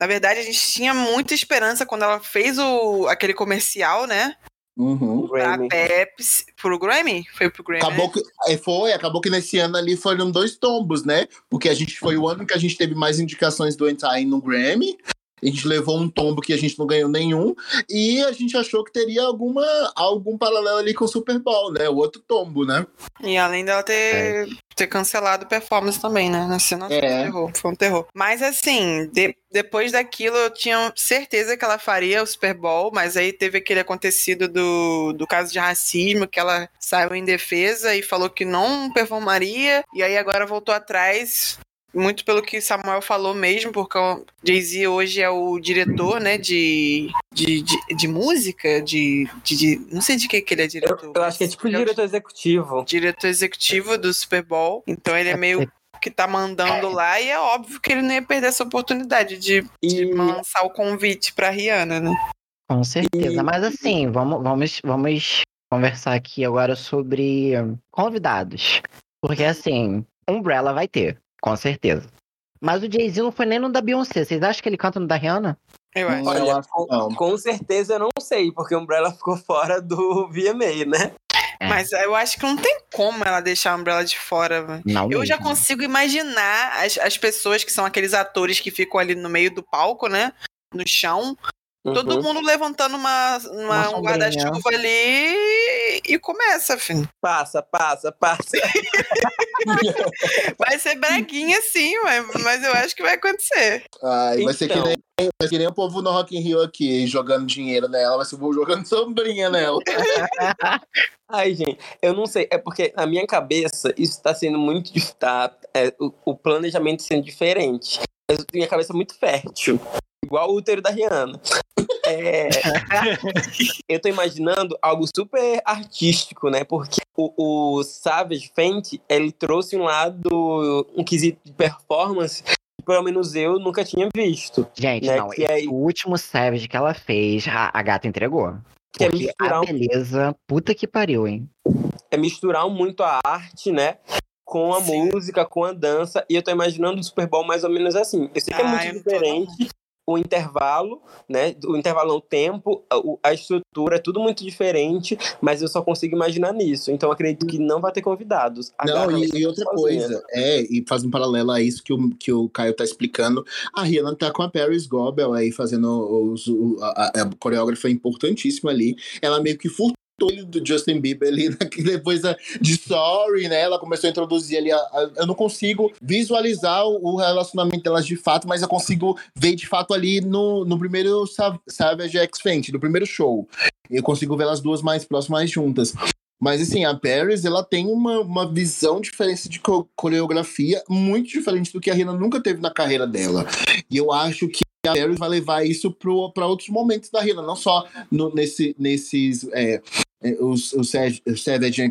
Na verdade, a gente tinha muita esperança quando ela fez o, aquele comercial, né? Uhum. Pra Grammy. Pepsi. Pro Grammy? Foi pro Grammy. Acabou né? que, é, foi, acabou que nesse ano ali foram dois tombos, né? Porque a gente foi o ano que a gente teve mais indicações do Entire no Grammy. A gente levou um tombo que a gente não ganhou nenhum. E a gente achou que teria alguma, algum paralelo ali com o Super Bowl, né? O outro tombo, né? E além dela ter, ter cancelado performance também, né? Na cena foi É. um terror. Foi um terror. Mas assim, de- depois daquilo eu tinha certeza que ela faria o Super Bowl, mas aí teve aquele acontecido do, do caso de racismo, que ela saiu em defesa e falou que não performaria, e aí agora voltou atrás. Muito pelo que Samuel falou mesmo, porque o Jay-Z hoje é o diretor, né, de, de, de, de música, de, de, de- Não sei de que, que ele é Eu, diretor. eu acho que é tipo Ele é o diretor executivo. diretor executivo do Super Bowl. Então ele é meio que tá mandando lá e é óbvio que ele não ia perder essa oportunidade de, de E lançar o convite pra Rihanna, né? Com certeza. E- Mas assim, vamos, vamos, vamos conversar aqui agora sobre convidados. Porque assim, Umbrella vai ter, com certeza. Mas o Jay-Z não foi nem no da Beyoncé. Vocês acham que ele canta no da Rihanna? Eu acho. Eu olha, acho com, com certeza eu não sei, porque Umbrella ficou fora do VMA, né? É. Mas eu acho que não tem como ela deixar a Umbrella de fora, velho. Não. Eu já mesmo. consigo imaginar as, as pessoas que são aqueles atores que ficam ali no meio do palco, né? No chão. Todo Uhum. mundo levantando uma, uma- Uma um guarda-chuva ali e começa, filho. Passa, passa, passa. Vai ser breguinha sim, mas, mas eu acho que vai acontecer. Ai, vai ser que Então. nem, vai ser que nem o povo no Rock in Rio aqui, jogando dinheiro nela, vai ser o povo jogando sombrinha nela. Ai, gente, eu não sei. É porque na minha cabeça isso tá sendo muito. Tá, é, o, o planejamento sendo diferente. Mas eu tenho minha cabeça muito fértil. Igual o útero da Rihanna. É, eu tô imaginando algo super artístico, né? Porque o, o Savage Fenty, ele trouxe um lado, um quesito de performance que pelo menos eu nunca tinha visto. Gente, Né, não. que esse aí- último Savage que ela fez, a, a gata entregou. Que é Porque misturar a um beleza, puta que pariu, hein? é misturar muito a arte, né? Com a Sim. música, com a dança. E eu tô imaginando o Super Bowl mais ou menos assim. Eu sei que é Ah, muito eu não tô, diferente o intervalo, né? O intervalo é o tempo, a, estrutura, é tudo muito diferente, mas eu só consigo imaginar nisso. Então eu acredito que não vai ter convidados. Não, e, ser e outra sozinha. coisa, é, e faz um paralelo a isso que o, que o Caio tá explicando. A Rihanna tá com a Paris Goebel aí fazendo os, o- a, a- a coreógrafa importantíssima ali. Ela meio que furtou ele do Justin Bieber ali, né, depois da- de Sorry, né? Ela começou a introduzir ali. a- a- eu não consigo visualizar o, relacionamento delas de fato, mas eu consigo ver de fato ali no, no primeiro Sav- Savage X Fenty, no primeiro show. Eu consigo ver elas duas mais próximas juntas. Mas assim, a Paris, ela tem uma, uma visão diferente de co- coreografia muito diferente do que a Rihanna nunca teve na carreira dela. E eu acho que a Paris vai levar isso para outros momentos da Rihanna, não só no- nesse, nesses. é, é, os, os Savage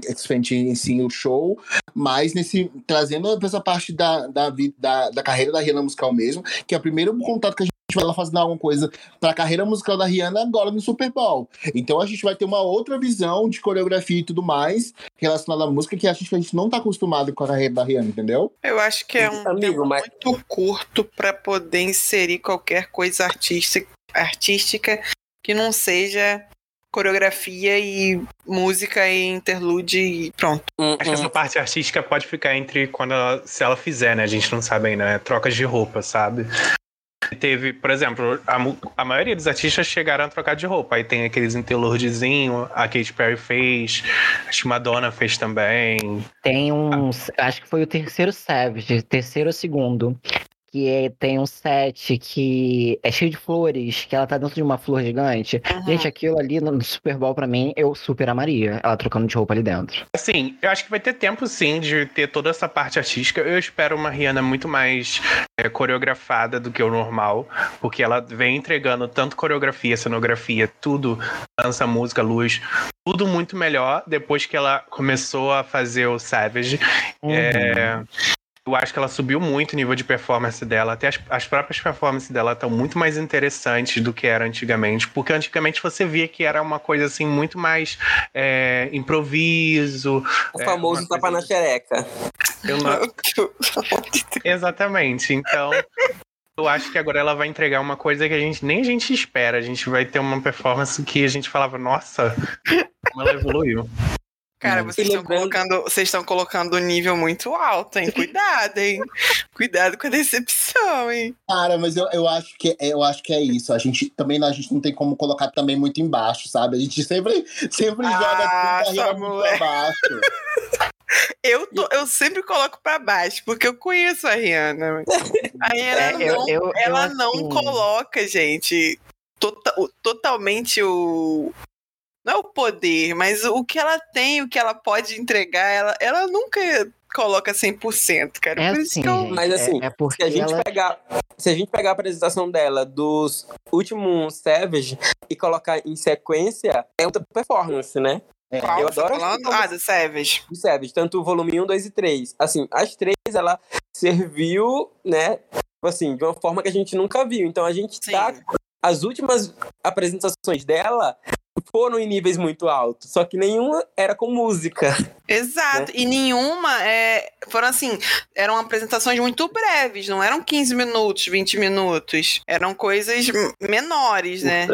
si, o show, mas nesse, trazendo essa parte da, da, da, da carreira da Rihanna musical mesmo, que é o primeiro contato que a gente vai lá fazendo alguma coisa para a carreira musical da Rihanna agora no Super Bowl. Então a gente vai ter uma outra visão de coreografia e tudo mais relacionada à música que a gente, a gente não tá acostumado com a carreira da Rihanna, entendeu? Eu acho que é um Amigo, tempo mas- muito curto pra poder inserir qualquer coisa artística, artística que não seja coreografia e música e interlude e pronto. Hum, Acho que hum. essa parte artística pode ficar entre quando ela, se ela fizer, né? A gente não sabe ainda, né? Trocas de roupa, sabe? Teve, por exemplo, a, a maioria dos artistas chegaram a trocar de roupa. Aí tem aqueles interludezinhos, a Katy Perry fez, acho que Madonna fez também. Tem um. Acho que foi o terceiro Savage, terceiro ou segundo. Que é- tem um set que é cheio de flores, que ela tá dentro de uma flor gigante. Uhum. Gente, aquilo ali no Super Bowl, pra mim, eu super amaria. Ela trocando de roupa ali dentro. Assim, eu acho que vai ter tempo sim de ter toda essa parte artística. Eu espero uma Rihanna muito mais é, coreografada do que o normal, porque ela vem entregando tanto coreografia, cenografia, tudo, dança, música, luz, tudo muito melhor depois que ela começou a fazer o Savage. É, eu acho que ela subiu muito o nível de performance dela. Até as, as próprias performances dela estão muito mais interessantes do que era antigamente. Porque antigamente você via que era uma coisa assim muito mais é, improviso. O é, famoso tapa na xereca. Eu não- Exatamente. Então, eu acho que agora ela vai entregar uma coisa que a gente nem a gente espera. A gente vai ter uma performance que a gente falava, nossa, como ela evoluiu. Cara, Hum. vocês estão colocando, vocês estão colocando o nível muito alto, hein? Cuidado, hein? Cuidado com a decepção, hein? Cara, mas eu, eu, acho que, eu acho que é isso. A gente também a gente não tem como colocar também muito embaixo, sabe? A gente sempre, sempre Ah, joga a carreira muito abaixo. Eu, tô- eu sempre coloco pra baixo, porque eu conheço a Rihanna. A Rihanna É, eu- não, eu- eu, ela assim- não coloca, gente, tota- o- totalmente o. Não é o poder, mas o que ela tem, o que ela pode entregar, ela, ela nunca coloca 100%, cara. É Por isso assim, que eu-. Mas, é- assim, é, porque Se a gente ela... pegar, se a gente pegar a apresentação dela dos últimos Savage e colocar em sequência, é outra performance, né? Qual eu tá adoro falando? Ah, do Savage. Do Savage, tanto o volume 1, 2 e 3. Assim, as três ela serviu, né? tipo Assim, de uma forma que a gente nunca viu. Então a gente Sim. tá. As últimas apresentações dela foram em níveis muito altos. Só que nenhuma era com música. Exato. Né? E nenhuma é, foram assim, eram apresentações muito breves, não eram 15 minutos, 20 minutos. Eram coisas menores, né?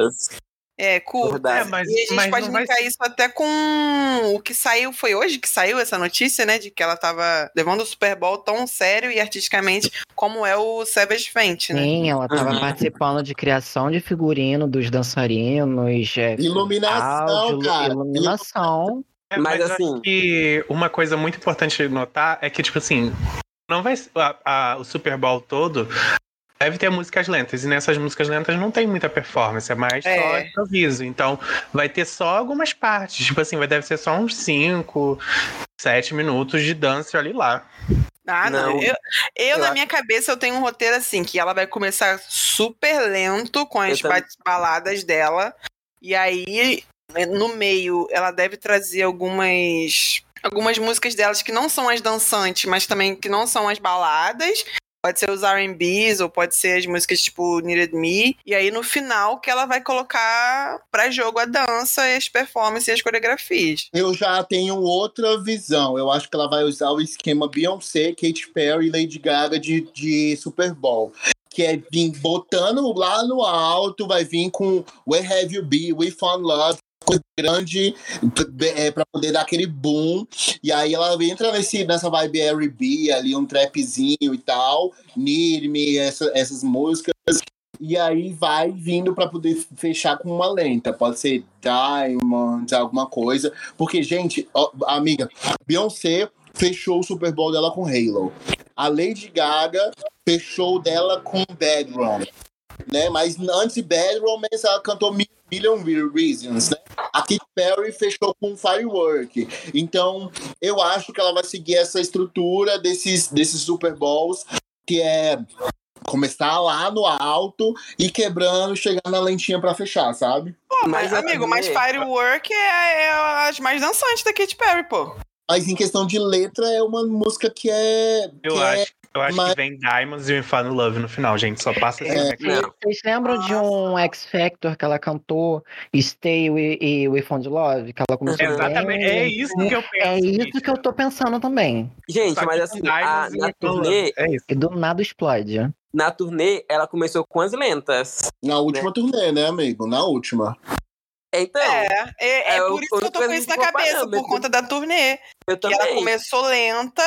É, curtas. Verdade. É, mas, E a gente mas pode não vai linkar isso até com o que saiu, foi hoje que saiu essa notícia, né? De que ela tava levando o Super Bowl tão sério e artisticamente como é o Savage Fenty, né? Sim, ela estava Uhum. participando de criação de figurino dos dançarinos, é, Iluminação, áudio, cara. iluminação. É, Mas, mas, eu assim- acho que uma coisa muito importante de notar é que, tipo assim, não vai ser- a- a- o Super Bowl todo deve ter músicas lentas, e nessas músicas lentas não tem muita performance, é mais só É. improviso. Então, vai ter só algumas partes, tipo assim, vai deve ser só uns 5, 7 minutos de dança ali lá. Ah, não. Não. Eu, eu, na minha cabeça, eu tenho um roteiro assim, que ela vai começar super lento com as baladas dela. E aí, né, no meio, ela deve trazer algumas. Algumas músicas delas que não são as dançantes, mas também que não são as baladas. Pode ser os R&Bs, ou pode ser as músicas tipo Needed Me. E aí, no final, que ela vai colocar pra jogo a dança, e as performances e as coreografias. Eu já tenho outra visão. Eu acho que ela vai usar o esquema Beyoncé, Katy Perry e Lady Gaga de, de Super Bowl. Que é vir botando lá no alto, vai vir com Where Have You Been, We Found Love, coisa grande é, para poder dar aquele boom. E aí ela entra nesse, nessa vibe R&B ali, um trapzinho e tal, Me, essa- essas músicas. E aí vai vindo para poder fechar com uma lenta. Pode ser Diamonds, alguma coisa. Porque, gente, ó, amiga, Beyoncé fechou o Super Bowl dela com Halo. A Lady Gaga fechou dela com Bad Romance. Né? Mas antes de Bad Romance, ela cantou Mi- Million Reasons, né? A Katy Perry fechou com Firework. Então, eu acho que ela vai seguir essa estrutura desses, desses Super Bowls, que é começar lá no alto e quebrando, chegar na lentinha pra fechar, sabe? Pô, mas, Mas amigo, mas Firework é, é as mais dançantes da Katy Perry, pô. Mas em questão de letra, é uma música que é. Eu que é- acho, eu acho mas- que vem Diamonds e Me Fall in Love no final, gente. Só passa assim. É. né? Vocês lembram de um X Factor que ela cantou Stay We- e We Found Love? Que ela começou Exatamente, bem- é isso que eu penso. É isso gente. que eu tô pensando também. Gente, Só mas assim, a- Diamonds e na turnê, É isso. E do nada explode. na turnê, ela começou com as lentas. Na última turnê, né, amigo? Na última. Então, É, é, é É, por o- isso que eu tô com isso na cabeça, por conta da turnê. eu Que ela também. começou lenta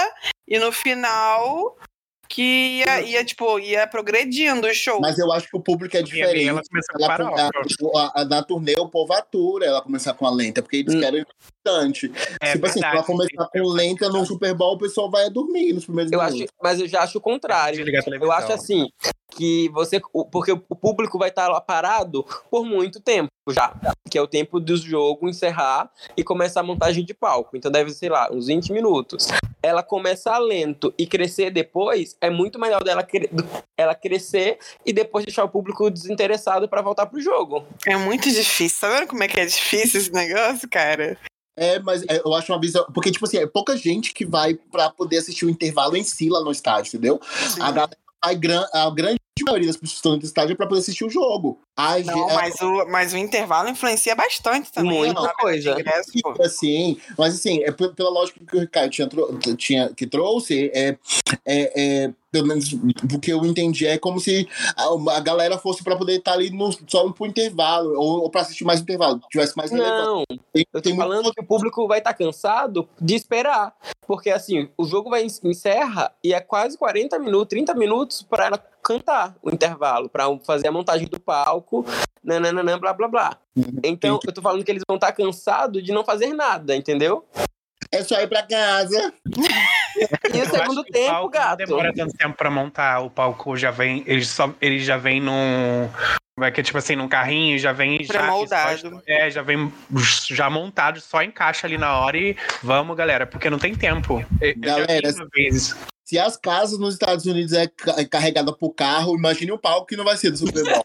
e no final que ia, ia, tipo, ia progredindo o show. Mas eu acho que o público é a diferente. ela começou com Ela, farofa. a- a- na turnê, o povo atura ela começar com a lenta, porque eles Hum. querem bastante. É tipo assim, se ela verdade, começar com lenta no Super Bowl, o pessoal vai dormir nos primeiros Eu acho, minutos. mas eu já acho o contrário. Eu acho assim que você, porque o público vai estar lá parado por muito tempo já, que é o tempo do jogo encerrar e começar a montagem de palco. Então deve ser lá uns 20 minutos. Ela começar lento e crescer depois é muito melhor dela cre- ela crescer e depois deixar o público desinteressado para voltar pro jogo. É muito difícil. Tá vendo como é que é difícil esse negócio, cara? É, mas é, eu acho uma visão. Porque, tipo assim, é pouca gente que vai pra poder assistir o intervalo em si lá no estádio, entendeu? A, galera vai gran- a grande maioria das pessoas que estão no estádio é pra poder assistir o jogo. A, Não, é, mas o, mas o intervalo influencia bastante também. Muita coisa. ingresso, assim, mas assim, é pela lógica que o Ricardo tinha, tinha- que trouxe, é, é, é, pelo menos o que eu entendi, é como se a, a galera fosse pra poder estar ali no, só pro intervalo, ou, ou pra assistir mais intervalo, tivesse mais. Não, Tem- eu tô tem muito- falando que o público vai estar cansado de esperar. Porque assim, o jogo vai en- encerra e é quase 40 minutos, 30 minutos pra ela cantar o intervalo, pra fazer a montagem do palco, nananã, blá blá blá. Uhum. Então, eu tô falando que eles vão estar cansados de não fazer nada, entendeu? É só ir pra casa. E o segundo o tempo, palco gato. Não demora tanto tempo pra montar. O palco já vem. Ele, só, ele já vem num. Como é que é tipo assim, num carrinho, já vem. Já, Pré-moldado. só- É, já vem já montado, só encaixa ali na hora e vamos, galera, porque não tem tempo. Eu- vi Galera. Se as casas nos Estados Unidos é é carregada por carro, imagine o palco que não vai ser do Super Bowl.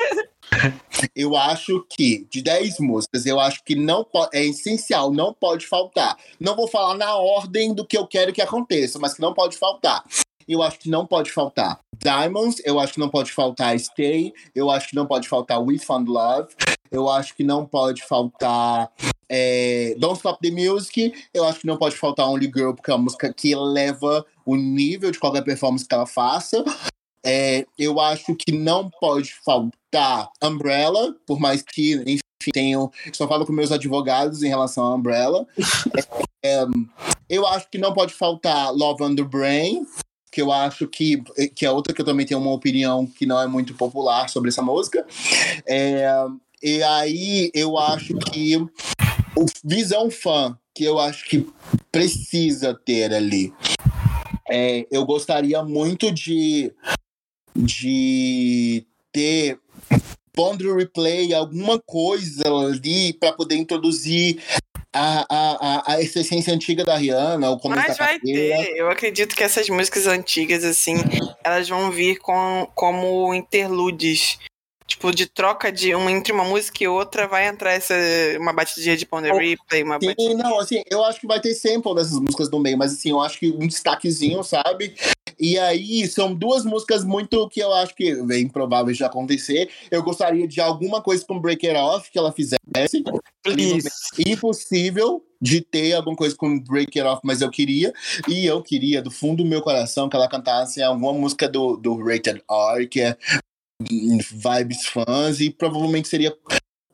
eu acho que, de 10 músicas, eu acho que não é essencial, não pode faltar. Não vou falar na ordem do que eu quero que aconteça, mas que não pode faltar. Eu acho que não pode faltar Diamonds, eu acho que não pode faltar Stay, eu acho que não pode faltar We Found Love, eu acho que não pode faltar é, Don't Stop the Music, eu acho que não pode faltar Only Girl, porque é uma música que eleva o nível de qualquer performance que ela faça. É, eu acho que não pode faltar Umbrella, por mais que, enfim, tenho. Só falo com meus advogados em relação a Umbrella. É, eu acho que não pode faltar Love on the Brain, que eu acho que, que é outra que eu também tenho uma opinião que não é muito popular sobre essa música. É, e aí eu acho que o Visão Fã, que eu acho que precisa ter ali. É, eu gostaria muito de, de ter Bond Replay, alguma coisa ali para poder introduzir a, a, a, a essência antiga da Rihanna, o começo Mas vai carreira. ter. Eu acredito que essas músicas antigas, assim, elas vão vir com, como interludes. Tipo, de troca de uma entre uma música e outra, vai entrar essa, uma batidinha de Ponder Oh, Replay, uma Sim, batidinha. não, assim, eu acho que vai ter sample dessas músicas no meio, mas assim, eu acho que um destaquezinho, sabe? E aí, são duas músicas muito que eu acho que é improvável de acontecer. Eu gostaria de alguma coisa com Break It Off que ela fizesse. Impossível de ter alguma coisa com Break It Off, mas eu queria. E eu queria, do fundo do meu coração, que ela cantasse alguma música do, do Rated R, que é vibes fãs, e provavelmente seria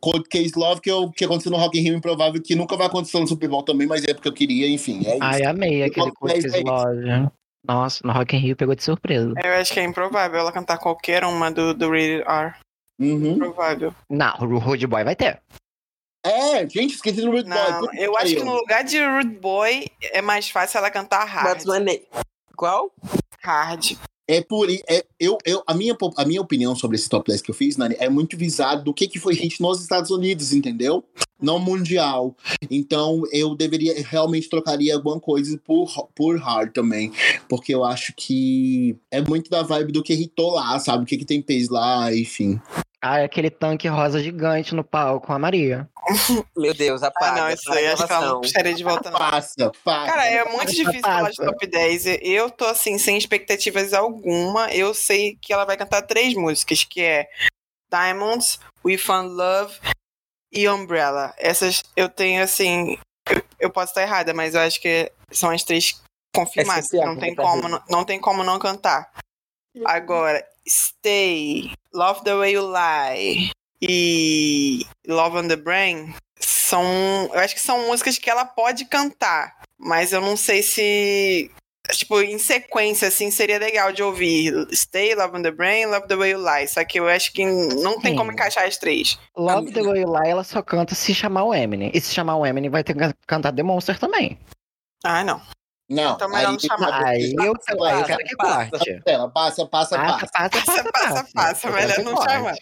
Cold Case Love, que, eu, que aconteceu no Rock in Rio Improvável, que nunca vai acontecer no Super Bowl também, mas é porque eu queria, enfim. É. Ai, amei aquele Qual- é aí? Loja. Nossa, no Rock in Rio pegou de surpresa. Eu acho que é improvável ela cantar qualquer uma do, do Rated R. Uhum. Improvável. Não, o Rude Boy vai ter. É, gente, esqueci do Rude Boy. Não, eu acho que no lugar de Rude Boy é mais fácil ela cantar hard. That's my name. Qual? Hard. É por é, eu, eu, a, minha, a minha opinião sobre esse top 10 que eu fiz, Nani, é muito visado do que, que foi hit nos Estados Unidos, entendeu? Não mundial. Então eu deveria, realmente trocaria alguma coisa por, por hard também. Porque eu acho que é muito da vibe do que hitou lá, sabe? O que, que tem peso lá, enfim. Ah, aquele tanque rosa gigante no palco com a Maria. Meu Deus, Ah, apaga. não, isso aí acho que ela não gravação. puxaria de volta, não. Passa, passa. Cara, é muito Passa, difícil falar de passa. top 10. Eu tô assim, sem expectativas alguma. Eu sei que ela vai cantar três músicas, que é Diamonds, We Found Love e Umbrella. Essas eu tenho assim. Eu, eu posso estar errada, mas eu acho que são as três confirmadas. Essencial Não pra tem, como, não, não tem como não cantar. Agora, Stay, Love the Way You Lie e Love on the Brain são. Eu acho que são músicas que ela pode cantar. Mas eu não sei se. Tipo, em sequência, assim, seria legal de ouvir. Stay, Love on the Brain, Love the Way You Lie. Só que eu acho que não tem Sim. como encaixar as três. Love the Way You Lie, ela só canta se chamar o Eminem. E se chamar o Eminem, vai ter que cantar The Monster também. Ah, não. Não, Então, melhor não chamar. Aí eu, Passa, aí eu quero que passa. corte. Passa, passa, Passa, passa. passa, Passa, passa, Melhor não chamar.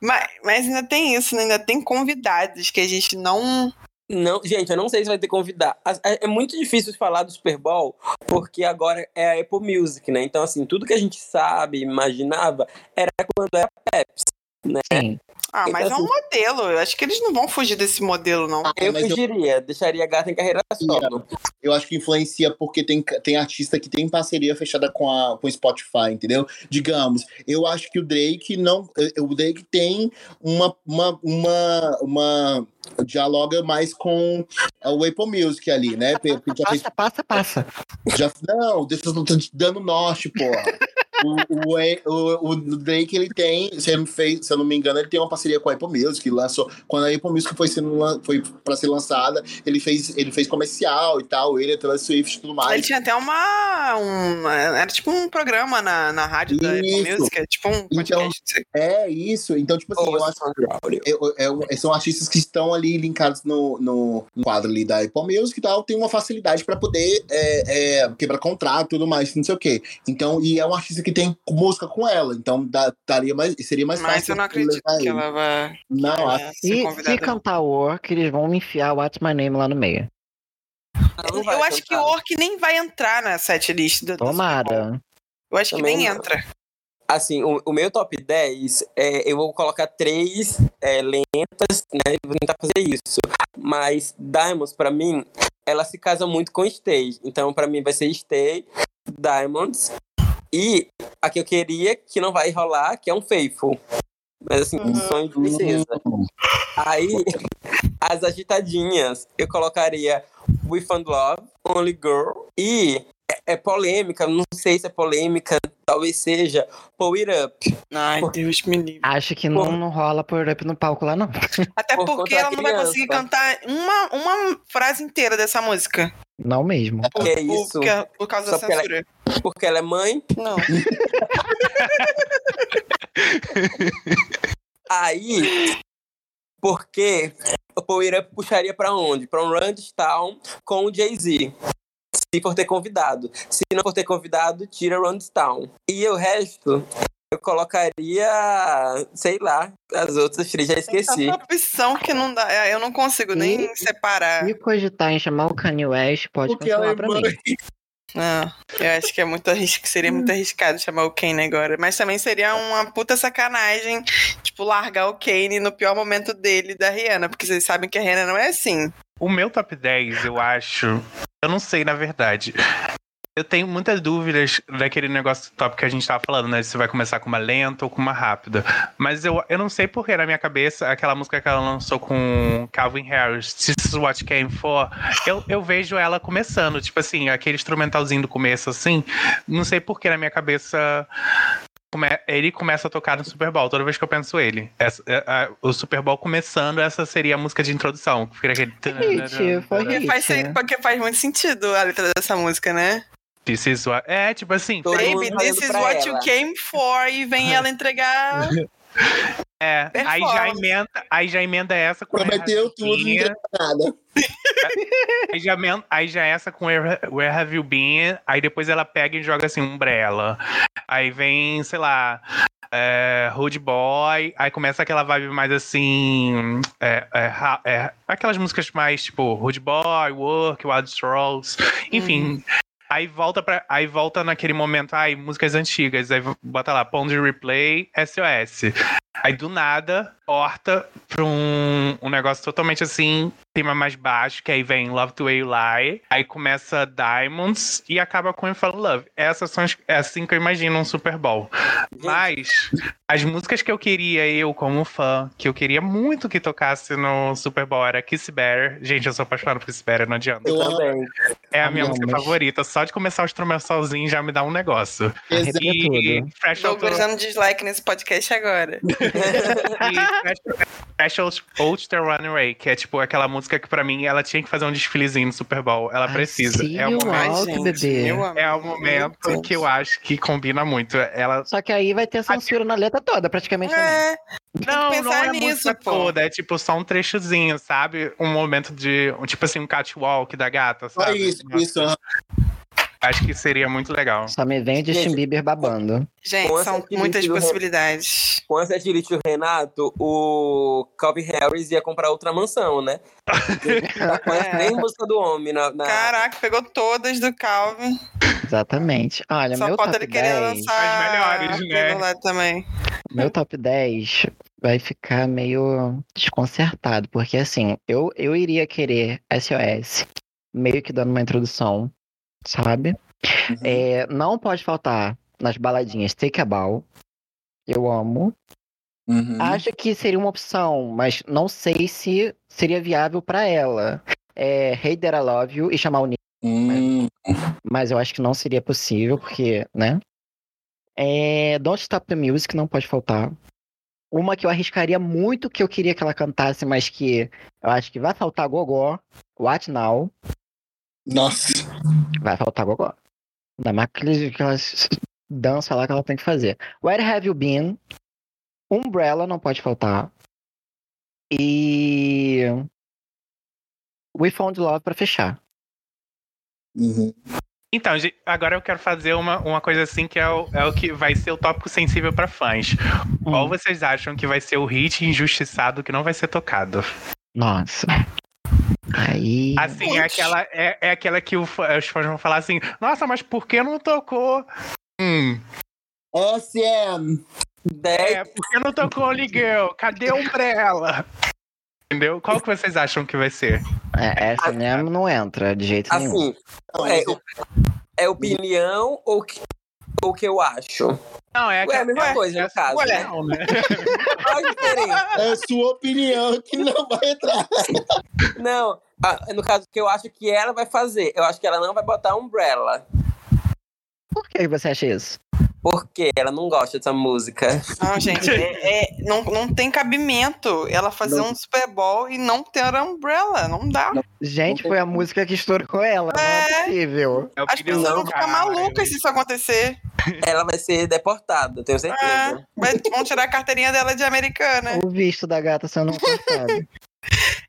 Mas, mas ainda tem isso, né? Ainda tem convidados que a gente não. Não, gente, eu não sei se vai ter convidar. As- É é muito difícil falar do Super Bowl, porque agora é a Apple Music, né? Então, assim, tudo que a gente sabe, imaginava, era quando era Pepsi. Sim. Ah, mas é Então, um modelo. Eu acho que eles não vão fugir desse modelo, não. Ah, Eu mas eu- fugiria, deixaria a gata em carreira solo. Eu acho que influencia porque tem, tem artista que tem parceria fechada com a com o Spotify, entendeu? Digamos, eu acho que o Drake não. eh, O Drake tem uma. uma, uma, uma dialoga mais com o Apple Music ali, né? Passa, passa, passa. já, não, deixa eu tô te dando norte, porra. O, o, o, Drake, ele tem, se eu, não fez, se eu não me engano, ele tem uma parceria com a Apple Music, lançou, quando a Apple Music foi, sendo, foi pra ser lançada, ele fez, ele fez comercial e tal, ele, a Taylor Swift e tudo mais. Ele tinha até uma, um, era tipo um programa na, na rádio isso. da Apple Music, é tipo um então, podcast. Então, é isso, então tipo assim, oh, eu acho eu, eu, eu, são artistas que estão ali linkados no, no quadro ali da Apple Music e tal, tem uma facilidade pra poder é, é, quebrar contrato e tudo mais, não sei o quê. Então, e é um artista que tem música com ela, então dá, daria mais, seria mais Mas fácil. Mas eu não acredito que ela vai. Não, acho. Se, se cantar Work, eles vão enfiar What's My Name lá no meio. Eu acho que o Orc nem vai entrar na setlist do Tomara. Eu acho Também que nem entra. Assim, o, o, meu top 10, é, eu vou colocar três é, lentas, né? Vou tentar fazer isso. Mas Diamonds, pra mim, ela se casa muito com Stay. Então, pra mim, vai ser Stay, Diamonds. E a que eu queria, que não vai rolar, que é um Faithful. Mas assim, um sonho de princesa. Aí, as agitadinhas, eu colocaria We Found Love, Only Girl e é, é, polêmica, não sei se é polêmica, talvez seja It Up. Ai, por... Deus me livre. Acho que não, não rola It Up no palco lá, não. Até por porque ela não vai conseguir cantar uma, uma frase inteira dessa música. Não mesmo. Por, é isso? Por, por causa Só da censura. Ela, é, porque ela é mãe? Não. Aí, porque o Power Up puxaria para onde? Para um Town com o Jay-Z. Se for ter convidado. Se não for ter convidado, tira Town. E o resto, eu colocaria, sei lá, as outras três já esqueci. É opção que não dá, é, eu não consigo nem e, separar. Se cogitar em chamar o Kanye West, pode Porque cancelar pra mim. Não, eu acho que é muito arriscado, seria muito arriscado chamar o Kane agora. Mas também seria uma puta sacanagem, tipo, largar o Kane no pior momento dele da Rihanna, porque vocês sabem que a Rihanna não é assim. O meu top 10, eu acho. Eu não sei, na verdade. Eu tenho muitas dúvidas daquele negócio top que a gente tava falando, né? Se vai começar com uma lenta ou com uma rápida. Mas eu, eu não sei porque na minha cabeça, aquela música que ela lançou com Calvin Harris, This is What Came For, eu, eu vejo ela começando, tipo assim, aquele instrumentalzinho do começo, assim. Não sei porque na minha cabeça ele começa a tocar no Super Bowl, toda vez que eu penso ele. Essa, a, é, a, o Super Bowl começando, essa seria a música de introdução. Fica aquele... Hit, foi porque, faz, porque faz muito sentido a letra dessa música, né? This is what... É, tipo assim. Baby, this is what ela. you came for. E vem ela entregar. É, aí já, emenda, aí já emenda essa com Prometeu tudo, não nada. aí, já, aí já essa com Where, Where Have You Been? Aí depois ela pega e joga assim, Umbrella. Aí vem, sei lá, é, Rude Boy, aí começa aquela vibe mais assim. É, é, é, aquelas músicas mais tipo Rude Boy, Work, Wild Strolls, enfim. Hum. Aí volta para aí volta naquele momento, ai, músicas antigas, aí bota lá, Pond Replay, SOS. Aí do nada, porta pra um, um negócio totalmente assim, tema mais baixo, que aí vem Love the Way You Lie, aí começa Diamonds e acaba com Fall Love. Essas são as, é assim que eu imagino um Super Bowl. Mas as músicas que eu queria, eu como fã, que eu queria muito que tocasse no Super Bowl era Kiss Bear. Gente, eu sou apaixonado por Kiss Bear, não adianta. Eu também. É a minha música favorita. Só de começar o instrumentalzinho já me dá um negócio. E Fresh Douglas dando dislike nesse podcast agora. e Fresh Ulster Runaway, que é tipo aquela música que pra mim ela tinha que fazer um desfilezinho no Super Bowl. Ela Ai, precisa. Sim, é o momento, bebê. É o momento que eu acho que combina muito. Ela... Só que aí vai ter censura na letra toda, praticamente. É. Não, não é nisso, música pô. toda, é tipo só um trechozinho, sabe? Um momento de, um, tipo assim, um catwalk da gata, sabe? Só isso, isso. Acho que seria muito legal. Só me vem o Justin Bieber babando. Gente, são muitas possibilidades. Com essa do Renato, o Calvin Harris ia comprar outra mansão, né? Tá com é. nem música do homem na, na, Caraca, pegou todas do Calvin. Exatamente. Olha, Só meu top ele 10... lançar as melhores, né? Lá também. Meu top 10 vai ficar meio desconcertado, porque assim, eu, eu iria querer SOS, meio que dando uma introdução sabe? Uhum. É, não pode faltar nas baladinhas Take a Ball. Eu amo. Uhum. Acho que seria uma opção, mas não sei se seria viável para ela. É Hey That I Love You e chamar o Nick. Uhum. Mas eu acho que não seria possível, porque, né? É, Don't Stop the Music não pode faltar. Uma que eu arriscaria muito que eu queria que ela cantasse, mas que eu acho que vai faltar Gogó. What Now? Nossa. Vai faltar Gogó. Ainda mais aquelas danças lá que ela tem que fazer. Where Have You Been? Umbrella não pode faltar. E. We Found Love pra fechar. Uhum. Então, agora eu quero fazer uma, uma coisa assim que é o, é o que vai ser o tópico sensível pra fãs. Qual Hum, vocês acham que vai ser o hit injustiçado que não vai ser tocado? Nossa. Aí. Assim, é aquela, é, é aquela que o os fãs vão falar assim: Nossa, mas por que não tocou? Hum, SM. é, por que não tocou Only Girl? Cadê a Umbrella? Entendeu? Qual que vocês acham que vai ser? É, essa mesmo não entra de jeito nenhum. Assim, Não, é, esse- é opinião ou que, ou que eu acho? Não, é Ué, a mesma é- coisa, é no caso, sua né? opinião, né? Qual a diferença? é sua opinião que não vai entrar. Não, ah, no caso que eu acho que ela vai fazer, eu acho que ela não vai botar Umbrella. Por que você acha isso? Porque ela não gosta dessa música. Não, gente, é, é- não, não tem cabimento ela fazer Não. um Super Bowl e não ter a Umbrella. Não dá. Gente, foi a música que estourou ela. Não é É. possível. É As pessoas vão ficar malucas se isso acontecer. Ela vai ser deportada, tenho É, certeza. vai- vão tirar a carteirinha dela de americana. O visto da gata sendo cortado.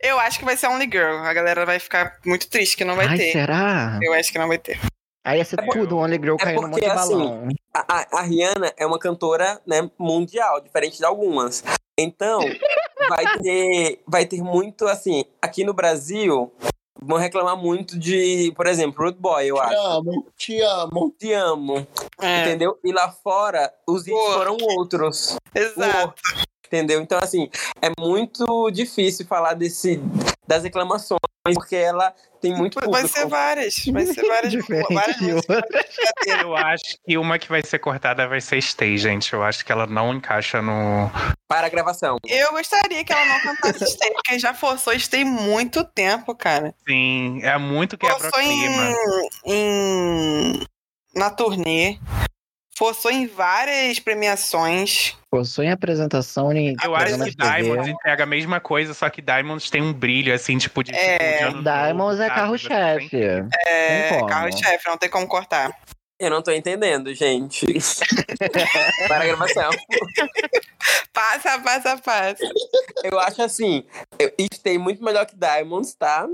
Eu acho que vai ser Only Girl. A galera vai ficar muito triste que não vai Ai, ter. será? Eu acho que não vai ter. Aí ia ser É tudo, Only Girl é caindo no monte porque, de assim, balão. A, a- a Rihanna é uma cantora né, mundial, diferente de algumas. Então, vai ter, vai ter muito, assim, aqui no Brasil, vão reclamar muito de, por exemplo, Rude Boy, eu Te acho. amo, te amo. Te amo, É, entendeu? E lá fora, os hits foram outros. exato. Entendeu? Então, assim, é muito difícil falar desse, das reclamações, porque ela tem muito público. Vai ser várias. Vai ser várias. Diferente várias de. Eu acho que uma que vai ser cortada vai ser Stay, gente. Eu acho que ela não encaixa no. Para a gravação. Eu gostaria que ela não cantasse Stay, porque já forçou Stay muito tempo, cara. Sim, é muito Forçou quebra-clima. em, em. na turnê. Forçou em várias premiações. Forçou em apresentação em Eu programa acho que. Diamonds entrega a mesma coisa, só que Diamonds tem um brilho, assim, tipo de. É, tipo, de ano novo, Diamonds é carro-chefe. É, Tem carro-chefe, não tem como cortar. Eu não tô entendendo, gente. Para a gravação. Passa, passa, passa. Eu acho assim, eu Stay muito melhor que Diamonds, tá?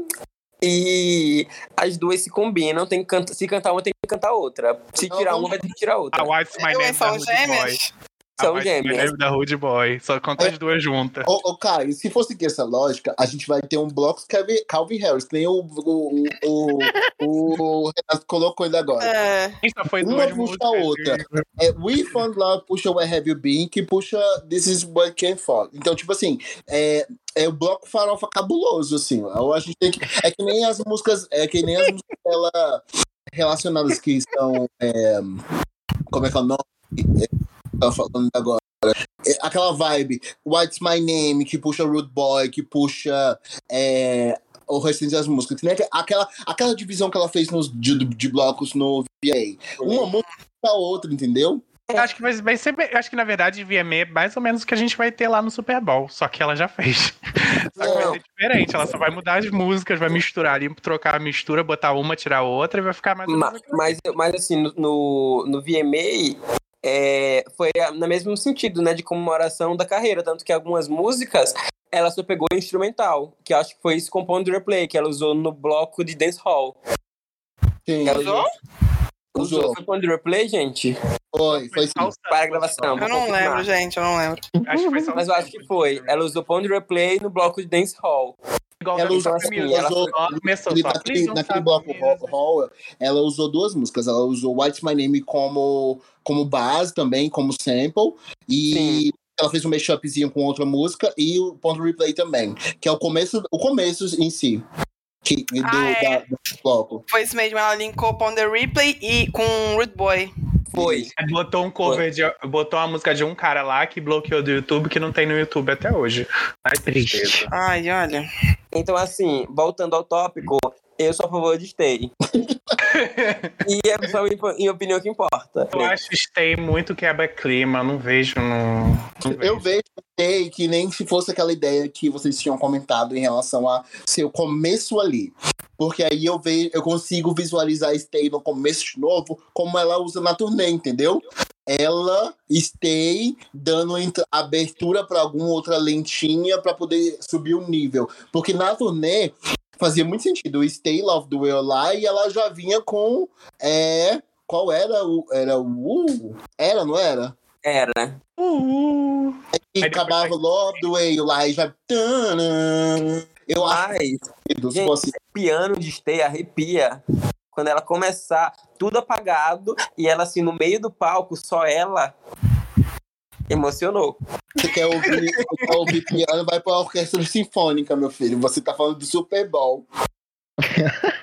E as duas se combinam, tem que canta, se cantar uma, tem que cantar outra. Se tirar uma, vai ter que tirar outra. A What's My Name da Rude Boy. Gêmeas. A São My gêmeas. Da Rude Boy. Só conta as duas juntas. Ô, ô, Caio, se for seguir essa lógica, a gente vai ter um bloco Calvin, Calvin Harris, que nem o, o, o, o, o Renato colocou ele agora. É, foi Uma duas puxa a outra. É, We Found Love puxa Where Have You Been, que puxa This Is What Came For. Então, tipo assim, é, é o bloco farofa cabuloso, assim. A gente tem que, é que nem as músicas, é que nem as músicas dela relacionadas que são. é, como é que é o nome? É, Tava falando agora. É, aquela vibe, What's My Name, que puxa Rude Boy, que puxa. É, o restante das músicas. Que nem aquela, aquela divisão que ela fez nos, de, de blocos no VA. Uma música a outra, entendeu? Eu Acho que vai, ser. Acho que na verdade VMA é mais ou menos o que a gente vai ter lá no Super Bowl. Só que ela já fez. Só que vai Não. ser diferente. Ela só vai mudar as músicas, vai misturar ali, trocar a mistura, botar uma, tirar outra e vai ficar mais ou Ma- menos. aquilo. Mas, mas assim, no, no VMA, é, foi no mesmo sentido, né, de comemoração da carreira. Tanto que algumas músicas ela só pegou instrumental, que eu acho que foi isso com Pond Replay, que ela usou no bloco de Dance Hall. Sim, Ela Usou? Usou. Usou. Foi Pond Replay, gente? foi, foi sim. Para a gravação. eu não lembro, gente, eu não lembro. Acho que foi só Mas eu acho que foi. Ela usou Pond Replay no bloco de Dance Hall. Igual Ela usou, assim, ela usou- Ela começou naquele, só. naquele, bloco. Hall, ela usou duas músicas. Ela usou What's My Name como, como base também, como sample. E Sim. ela fez um mashupzinho com outra música e o ponto replay também. Que é o começo, o começo em si. Que, do, Ah, é? da- do bloco. Foi isso mesmo, ela linkou Pon the Replay e com Rude Boy. Foi. Botou um cover de. Botou uma música de um cara lá que bloqueou do YouTube que não tem no YouTube até hoje. Ai, Triste. tristeza. Ai, olha. Então, assim, voltando ao tópico, eu sou a favor de Stay. e é só em, em opinião que importa. Eu acho Stay muito quebra-clima, não vejo no. não Eu vejo Stay que nem se fosse aquela ideia que vocês tinham comentado em relação a ser o começo ali. Porque aí eu vejo, eu consigo visualizar Stay no começo de novo, como ela usa na turnê, entendeu? Ela Stay dando abertura para alguma outra lentinha para poder subir o nível. Porque na turnê fazia muito sentido. O Stay Love do Eu lá e ela já vinha com. É, qual era o. Era o. Uh, era, não era? Era. Uh, E acabava Love do Way lá e já. Eu acho Mas Gente, fosse. piano de Stay arrepia. Quando ela começar, tudo apagado, e ela assim, no meio do palco, só ela. Emocionou. Você quer ouvir, quer ouvir piano, vai pra orquestra sinfônica, meu filho. Você tá falando do Super Bowl.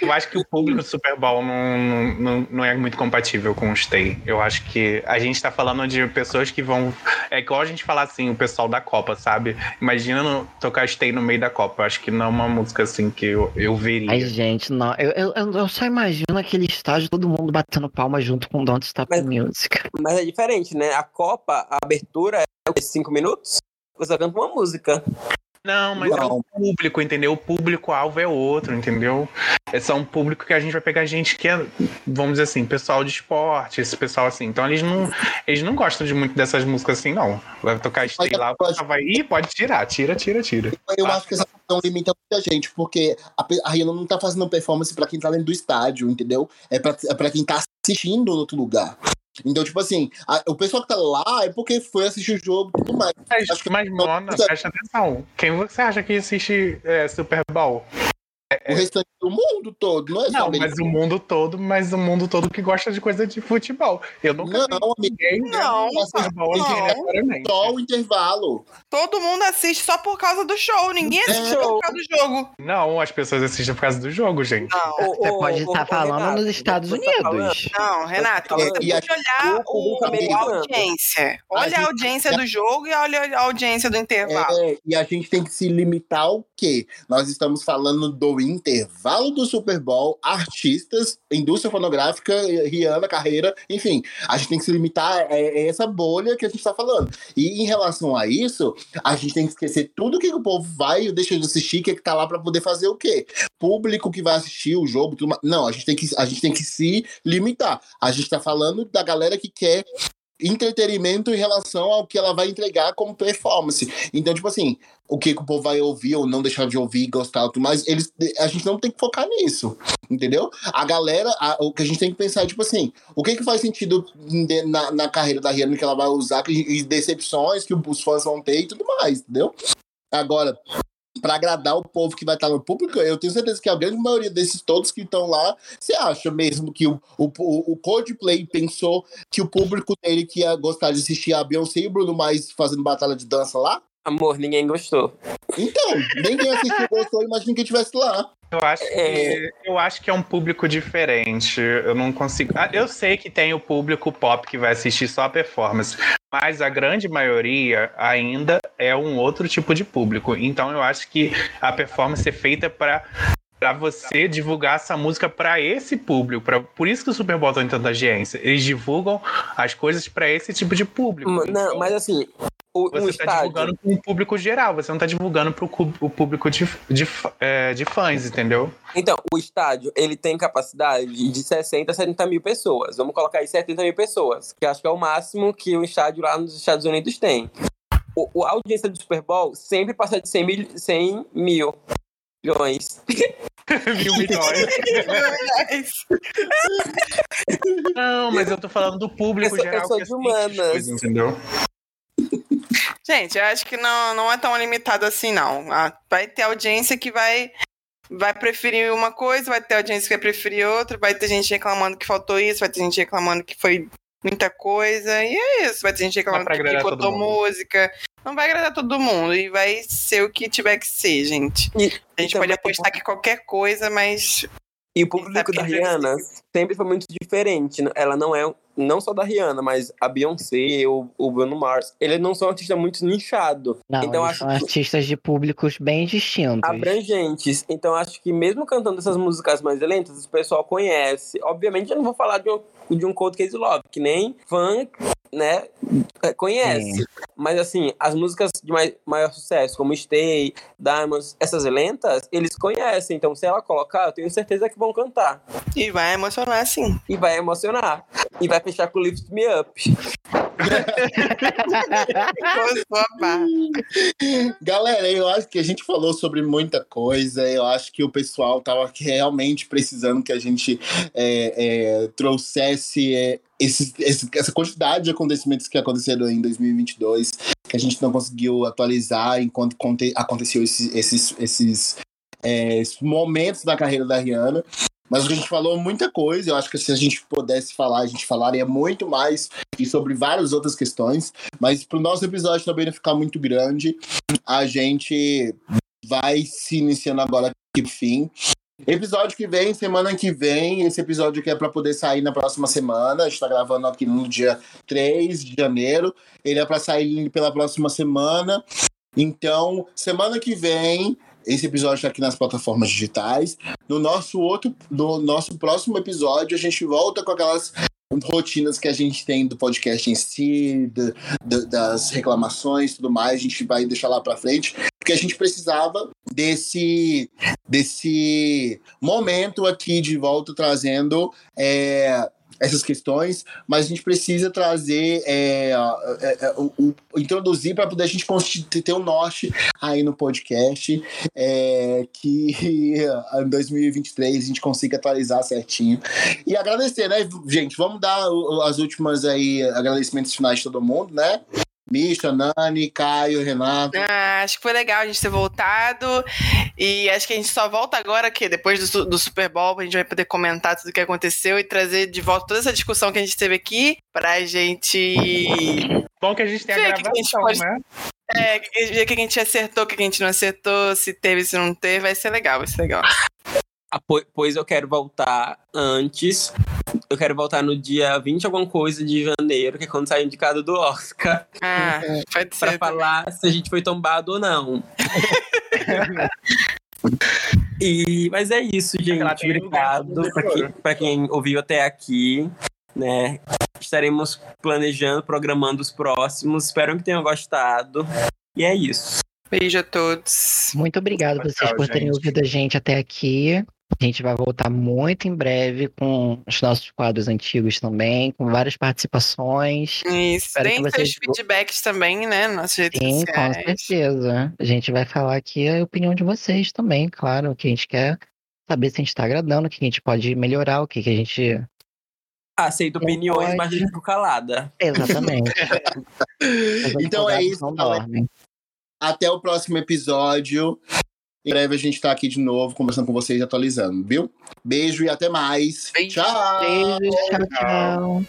eu acho que o público do Super Bowl não, não, não é muito compatível com o Stay. Eu acho que a gente tá falando de pessoas que vão. É igual a gente falar assim, o pessoal da Copa, sabe? Imagina no- tocar Stay no meio da Copa. Eu acho que não é uma música assim que eu, eu veria. Ai, gente, não. Eu, eu, eu- só imagino aquele estágio, todo mundo batendo palma junto com Don't Stop Mas- Music. Mas é diferente, né? A Copa, a abertura é o quê? cinco minutos? Você canta uma música. Não, mas é o público, entendeu? O público-alvo é outro, entendeu? É só um público que a gente vai pegar gente que é, vamos dizer assim, pessoal de esporte, esse pessoal assim. Então eles não, eles não gostam de muito dessas músicas assim, não. Vai tocar Stay lá, vai, ih, pode tirar, tira, tira, tira. Eu Ah. acho que essa questão limita muita gente, porque a, a Rihanna não tá fazendo performance pra quem tá dentro do estádio, entendeu? É pra, é pra quem tá assistindo no outro lugar. Então, tipo assim, a- o pessoal que tá lá é porque foi assistir o jogo e tudo mais. Mas, Acho que- mas Mona, presta atenção. Quem você acha que assiste é, Super Bowl? O restante do mundo todo, não é só Não, americano. mas o mundo todo, mas o mundo todo que gosta de coisa de futebol. Eu nunca vi Não, amigo, ninguém Não, vendo Super Bowl não. aleatoriamente. só o intervalo. Todo mundo assiste só por causa do show. Ninguém assiste É. por causa do jogo. Não, as pessoas assistem por causa do jogo, gente. Não, Você pode estar falando nos Estados Unidos. não, Renato. É, Você pode olhar o a audiência. A Olha a gente- audiência do jogo e olha a audiência do intervalo. É, e a gente tem que se limitar ao quê? Nós estamos falando do intervalo do Super Bowl, artistas, indústria fonográfica, Rihanna, carreira, enfim. A gente tem que se limitar a, essa bolha que a gente está falando. E em relação a isso, a gente tem que esquecer tudo que o povo vai deixa de assistir, que é que tá lá para poder fazer o quê? Público que vai assistir o jogo, tudo mais. Não, a gente tem que, a gente tem que se limitar. A gente tá falando da galera que quer entretenimento em relação ao que ela vai entregar como performance. Então, tipo assim, o que, que o povo vai ouvir ou não deixar de ouvir, gostar, tudo mais, eles, a gente não tem que focar nisso, entendeu? A galera, a- o que a gente tem que pensar é, tipo assim, o que que faz sentido na, na carreira da Rihanna que ela vai usar, que, e decepções que os fãs vão ter e tudo mais, entendeu? Agora, pra agradar o povo que vai estar no público, eu tenho certeza que a grande maioria desses todos que estão lá, você acha mesmo que o, o, o Coldplay pensou que o público dele que ia gostar de assistir a Beyoncé e o Bruno Mars fazendo batalha de dança lá? Amor, ninguém gostou. Então, ninguém assistiu gostou, imagina que estivesse lá. Eu acho, que, É. eu acho que é um público diferente. Eu não consigo. Ah, Eu sei que tem o público pop que vai assistir só a performance, mas a grande maioria ainda é um outro tipo de público. Então eu acho que a performance é feita para para você divulgar essa música para esse público. Pra, por isso que o Super Bowl tem tanta audiência. Eles divulgam as coisas para esse tipo de público. Não, Então, mas assim, o, um você está estádio. divulgando para um público geral, você não está divulgando para o público de, de, é, de fãs, entendeu? Então, o estádio, ele tem capacidade de 60 a 70 mil pessoas. Vamos colocar aí 70 mil pessoas, que acho que é o máximo que o estádio lá nos Estados Unidos tem. O, o- a audiência do Super Bowl sempre passa de 100 mil, 100 mil milhões. Mil milhões. Não, mas eu tô falando do público Eu sou- geral eu sou de humanas. entendeu? Gente, eu acho que não, não é tão limitado assim, não. Ah, Vai ter audiência que vai, vai preferir uma coisa, vai ter audiência que vai preferir outra, vai ter gente reclamando que faltou isso, vai ter gente reclamando que foi muita coisa, e é isso. Vai ter gente reclamando pra que botou música. Não vai agradar todo mundo, e vai ser o que tiver que ser, gente. E, A gente pode apostar que qualquer coisa, mas E o público da é Rihanna sempre foi muito diferente. Ela não é, não só da Rihanna, mas a Beyoncé, o, o Bruno Mars, eles não são artistas muito nichados. Não, Então, acho são que- artistas de públicos bem distintos. abrangentes. Então acho que mesmo cantando essas músicas mais lentas, o pessoal conhece. Obviamente eu não vou falar de um, de um Cold Case Love, que nem fã, né, é, conhece. Mas assim, as músicas de mai- maior sucesso, como Stay, Diamonds, essas lentas, eles conhecem. Então se ela colocar, eu tenho certeza que vão cantar. E vai emocionar, sim. E vai emocionar. E vai fechar com Lift Me Up. Galera, eu acho que a gente falou sobre muita coisa. Eu acho que o pessoal tava realmente precisando que a gente é, é, trouxesse é, esses- esse- essa quantidade de acontecimentos que aconteceram em 2022, que a gente não conseguiu atualizar enquanto conte- aconteceu esses, esses, esses, é, esses momentos da carreira da Rihanna. Mas a gente falou muita coisa. Eu acho que se a gente pudesse falar, a gente falaria muito mais e sobre várias outras questões. Mas para o nosso episódio também não ficar muito grande, a gente vai se iniciando agora pro fim. Episódio que vem, semana que vem, esse episódio aqui é para poder sair na próxima semana. A gente tá gravando aqui no dia 3 de janeiro. Ele é para sair pela próxima semana. Então, semana que vem, esse episódio tá aqui nas plataformas digitais. No nosso outro, no nosso próximo episódio, a gente volta com aquelas rotinas que a gente tem do podcast em si, da- da- das reclamações tudo mais, a gente vai deixar lá pra frente, porque a gente precisava desse, desse momento aqui de volta trazendo é, essas questões, mas a gente precisa trazer, é, é, é, o, o- introduzir para poder a gente ter um norte aí no podcast, é, que em 2023 a gente consiga atualizar certinho. E agradecer, né, gente? Vamos dar as últimas aí, agradecimentos finais de todo mundo, né? Misha, Nani, Caio, Renato. Ah, acho que foi legal a gente ter voltado. E acho que a gente só volta agora que depois do, do Super Bowl, a gente vai poder comentar tudo o que aconteceu e trazer de volta toda essa discussão que a gente teve aqui pra gente Bom que a gente tem a Vê que a gente gravação, pode- né? é, ver o que a gente acertou, o que a gente não acertou, se teve, se não teve, vai ser legal, vai ser legal. Ah, po- Pois eu quero voltar antes. Eu quero voltar no dia 20 alguma coisa de janeiro, que é quando sai o indicado do Oscar, Ah, pode pra ser. falar se a gente foi tombado ou não. e, mas é isso, gente. Obrigado pro pra quem, pra quem ouviu até aqui, né? Estaremos planejando, programando os próximos. Espero que tenham gostado. E é isso. Beijo a todos. Muito obrigado Tchau, vocês por terem gente. ouvido a gente até aqui. A gente vai voltar muito em breve com os nossos quadros antigos também, com várias participações. Isso. Espero Deem que seus vocês- feedbacks também, né? Nas nossas redes Sim, com sociais. certeza. A gente vai falar aqui a opinião de vocês também, claro. O que a gente quer saber se a gente tá agradando, o que a gente pode melhorar, o que, que a gente. Aceito Não opiniões, pode. mas eu fico calada. Exatamente. Então é isso, galera. dormem. Até o próximo episódio. Em breve a gente tá aqui de novo conversando com vocês e atualizando, viu? Beijo e até mais. Beijo. Tchau! Tchau, Tchau. tchau.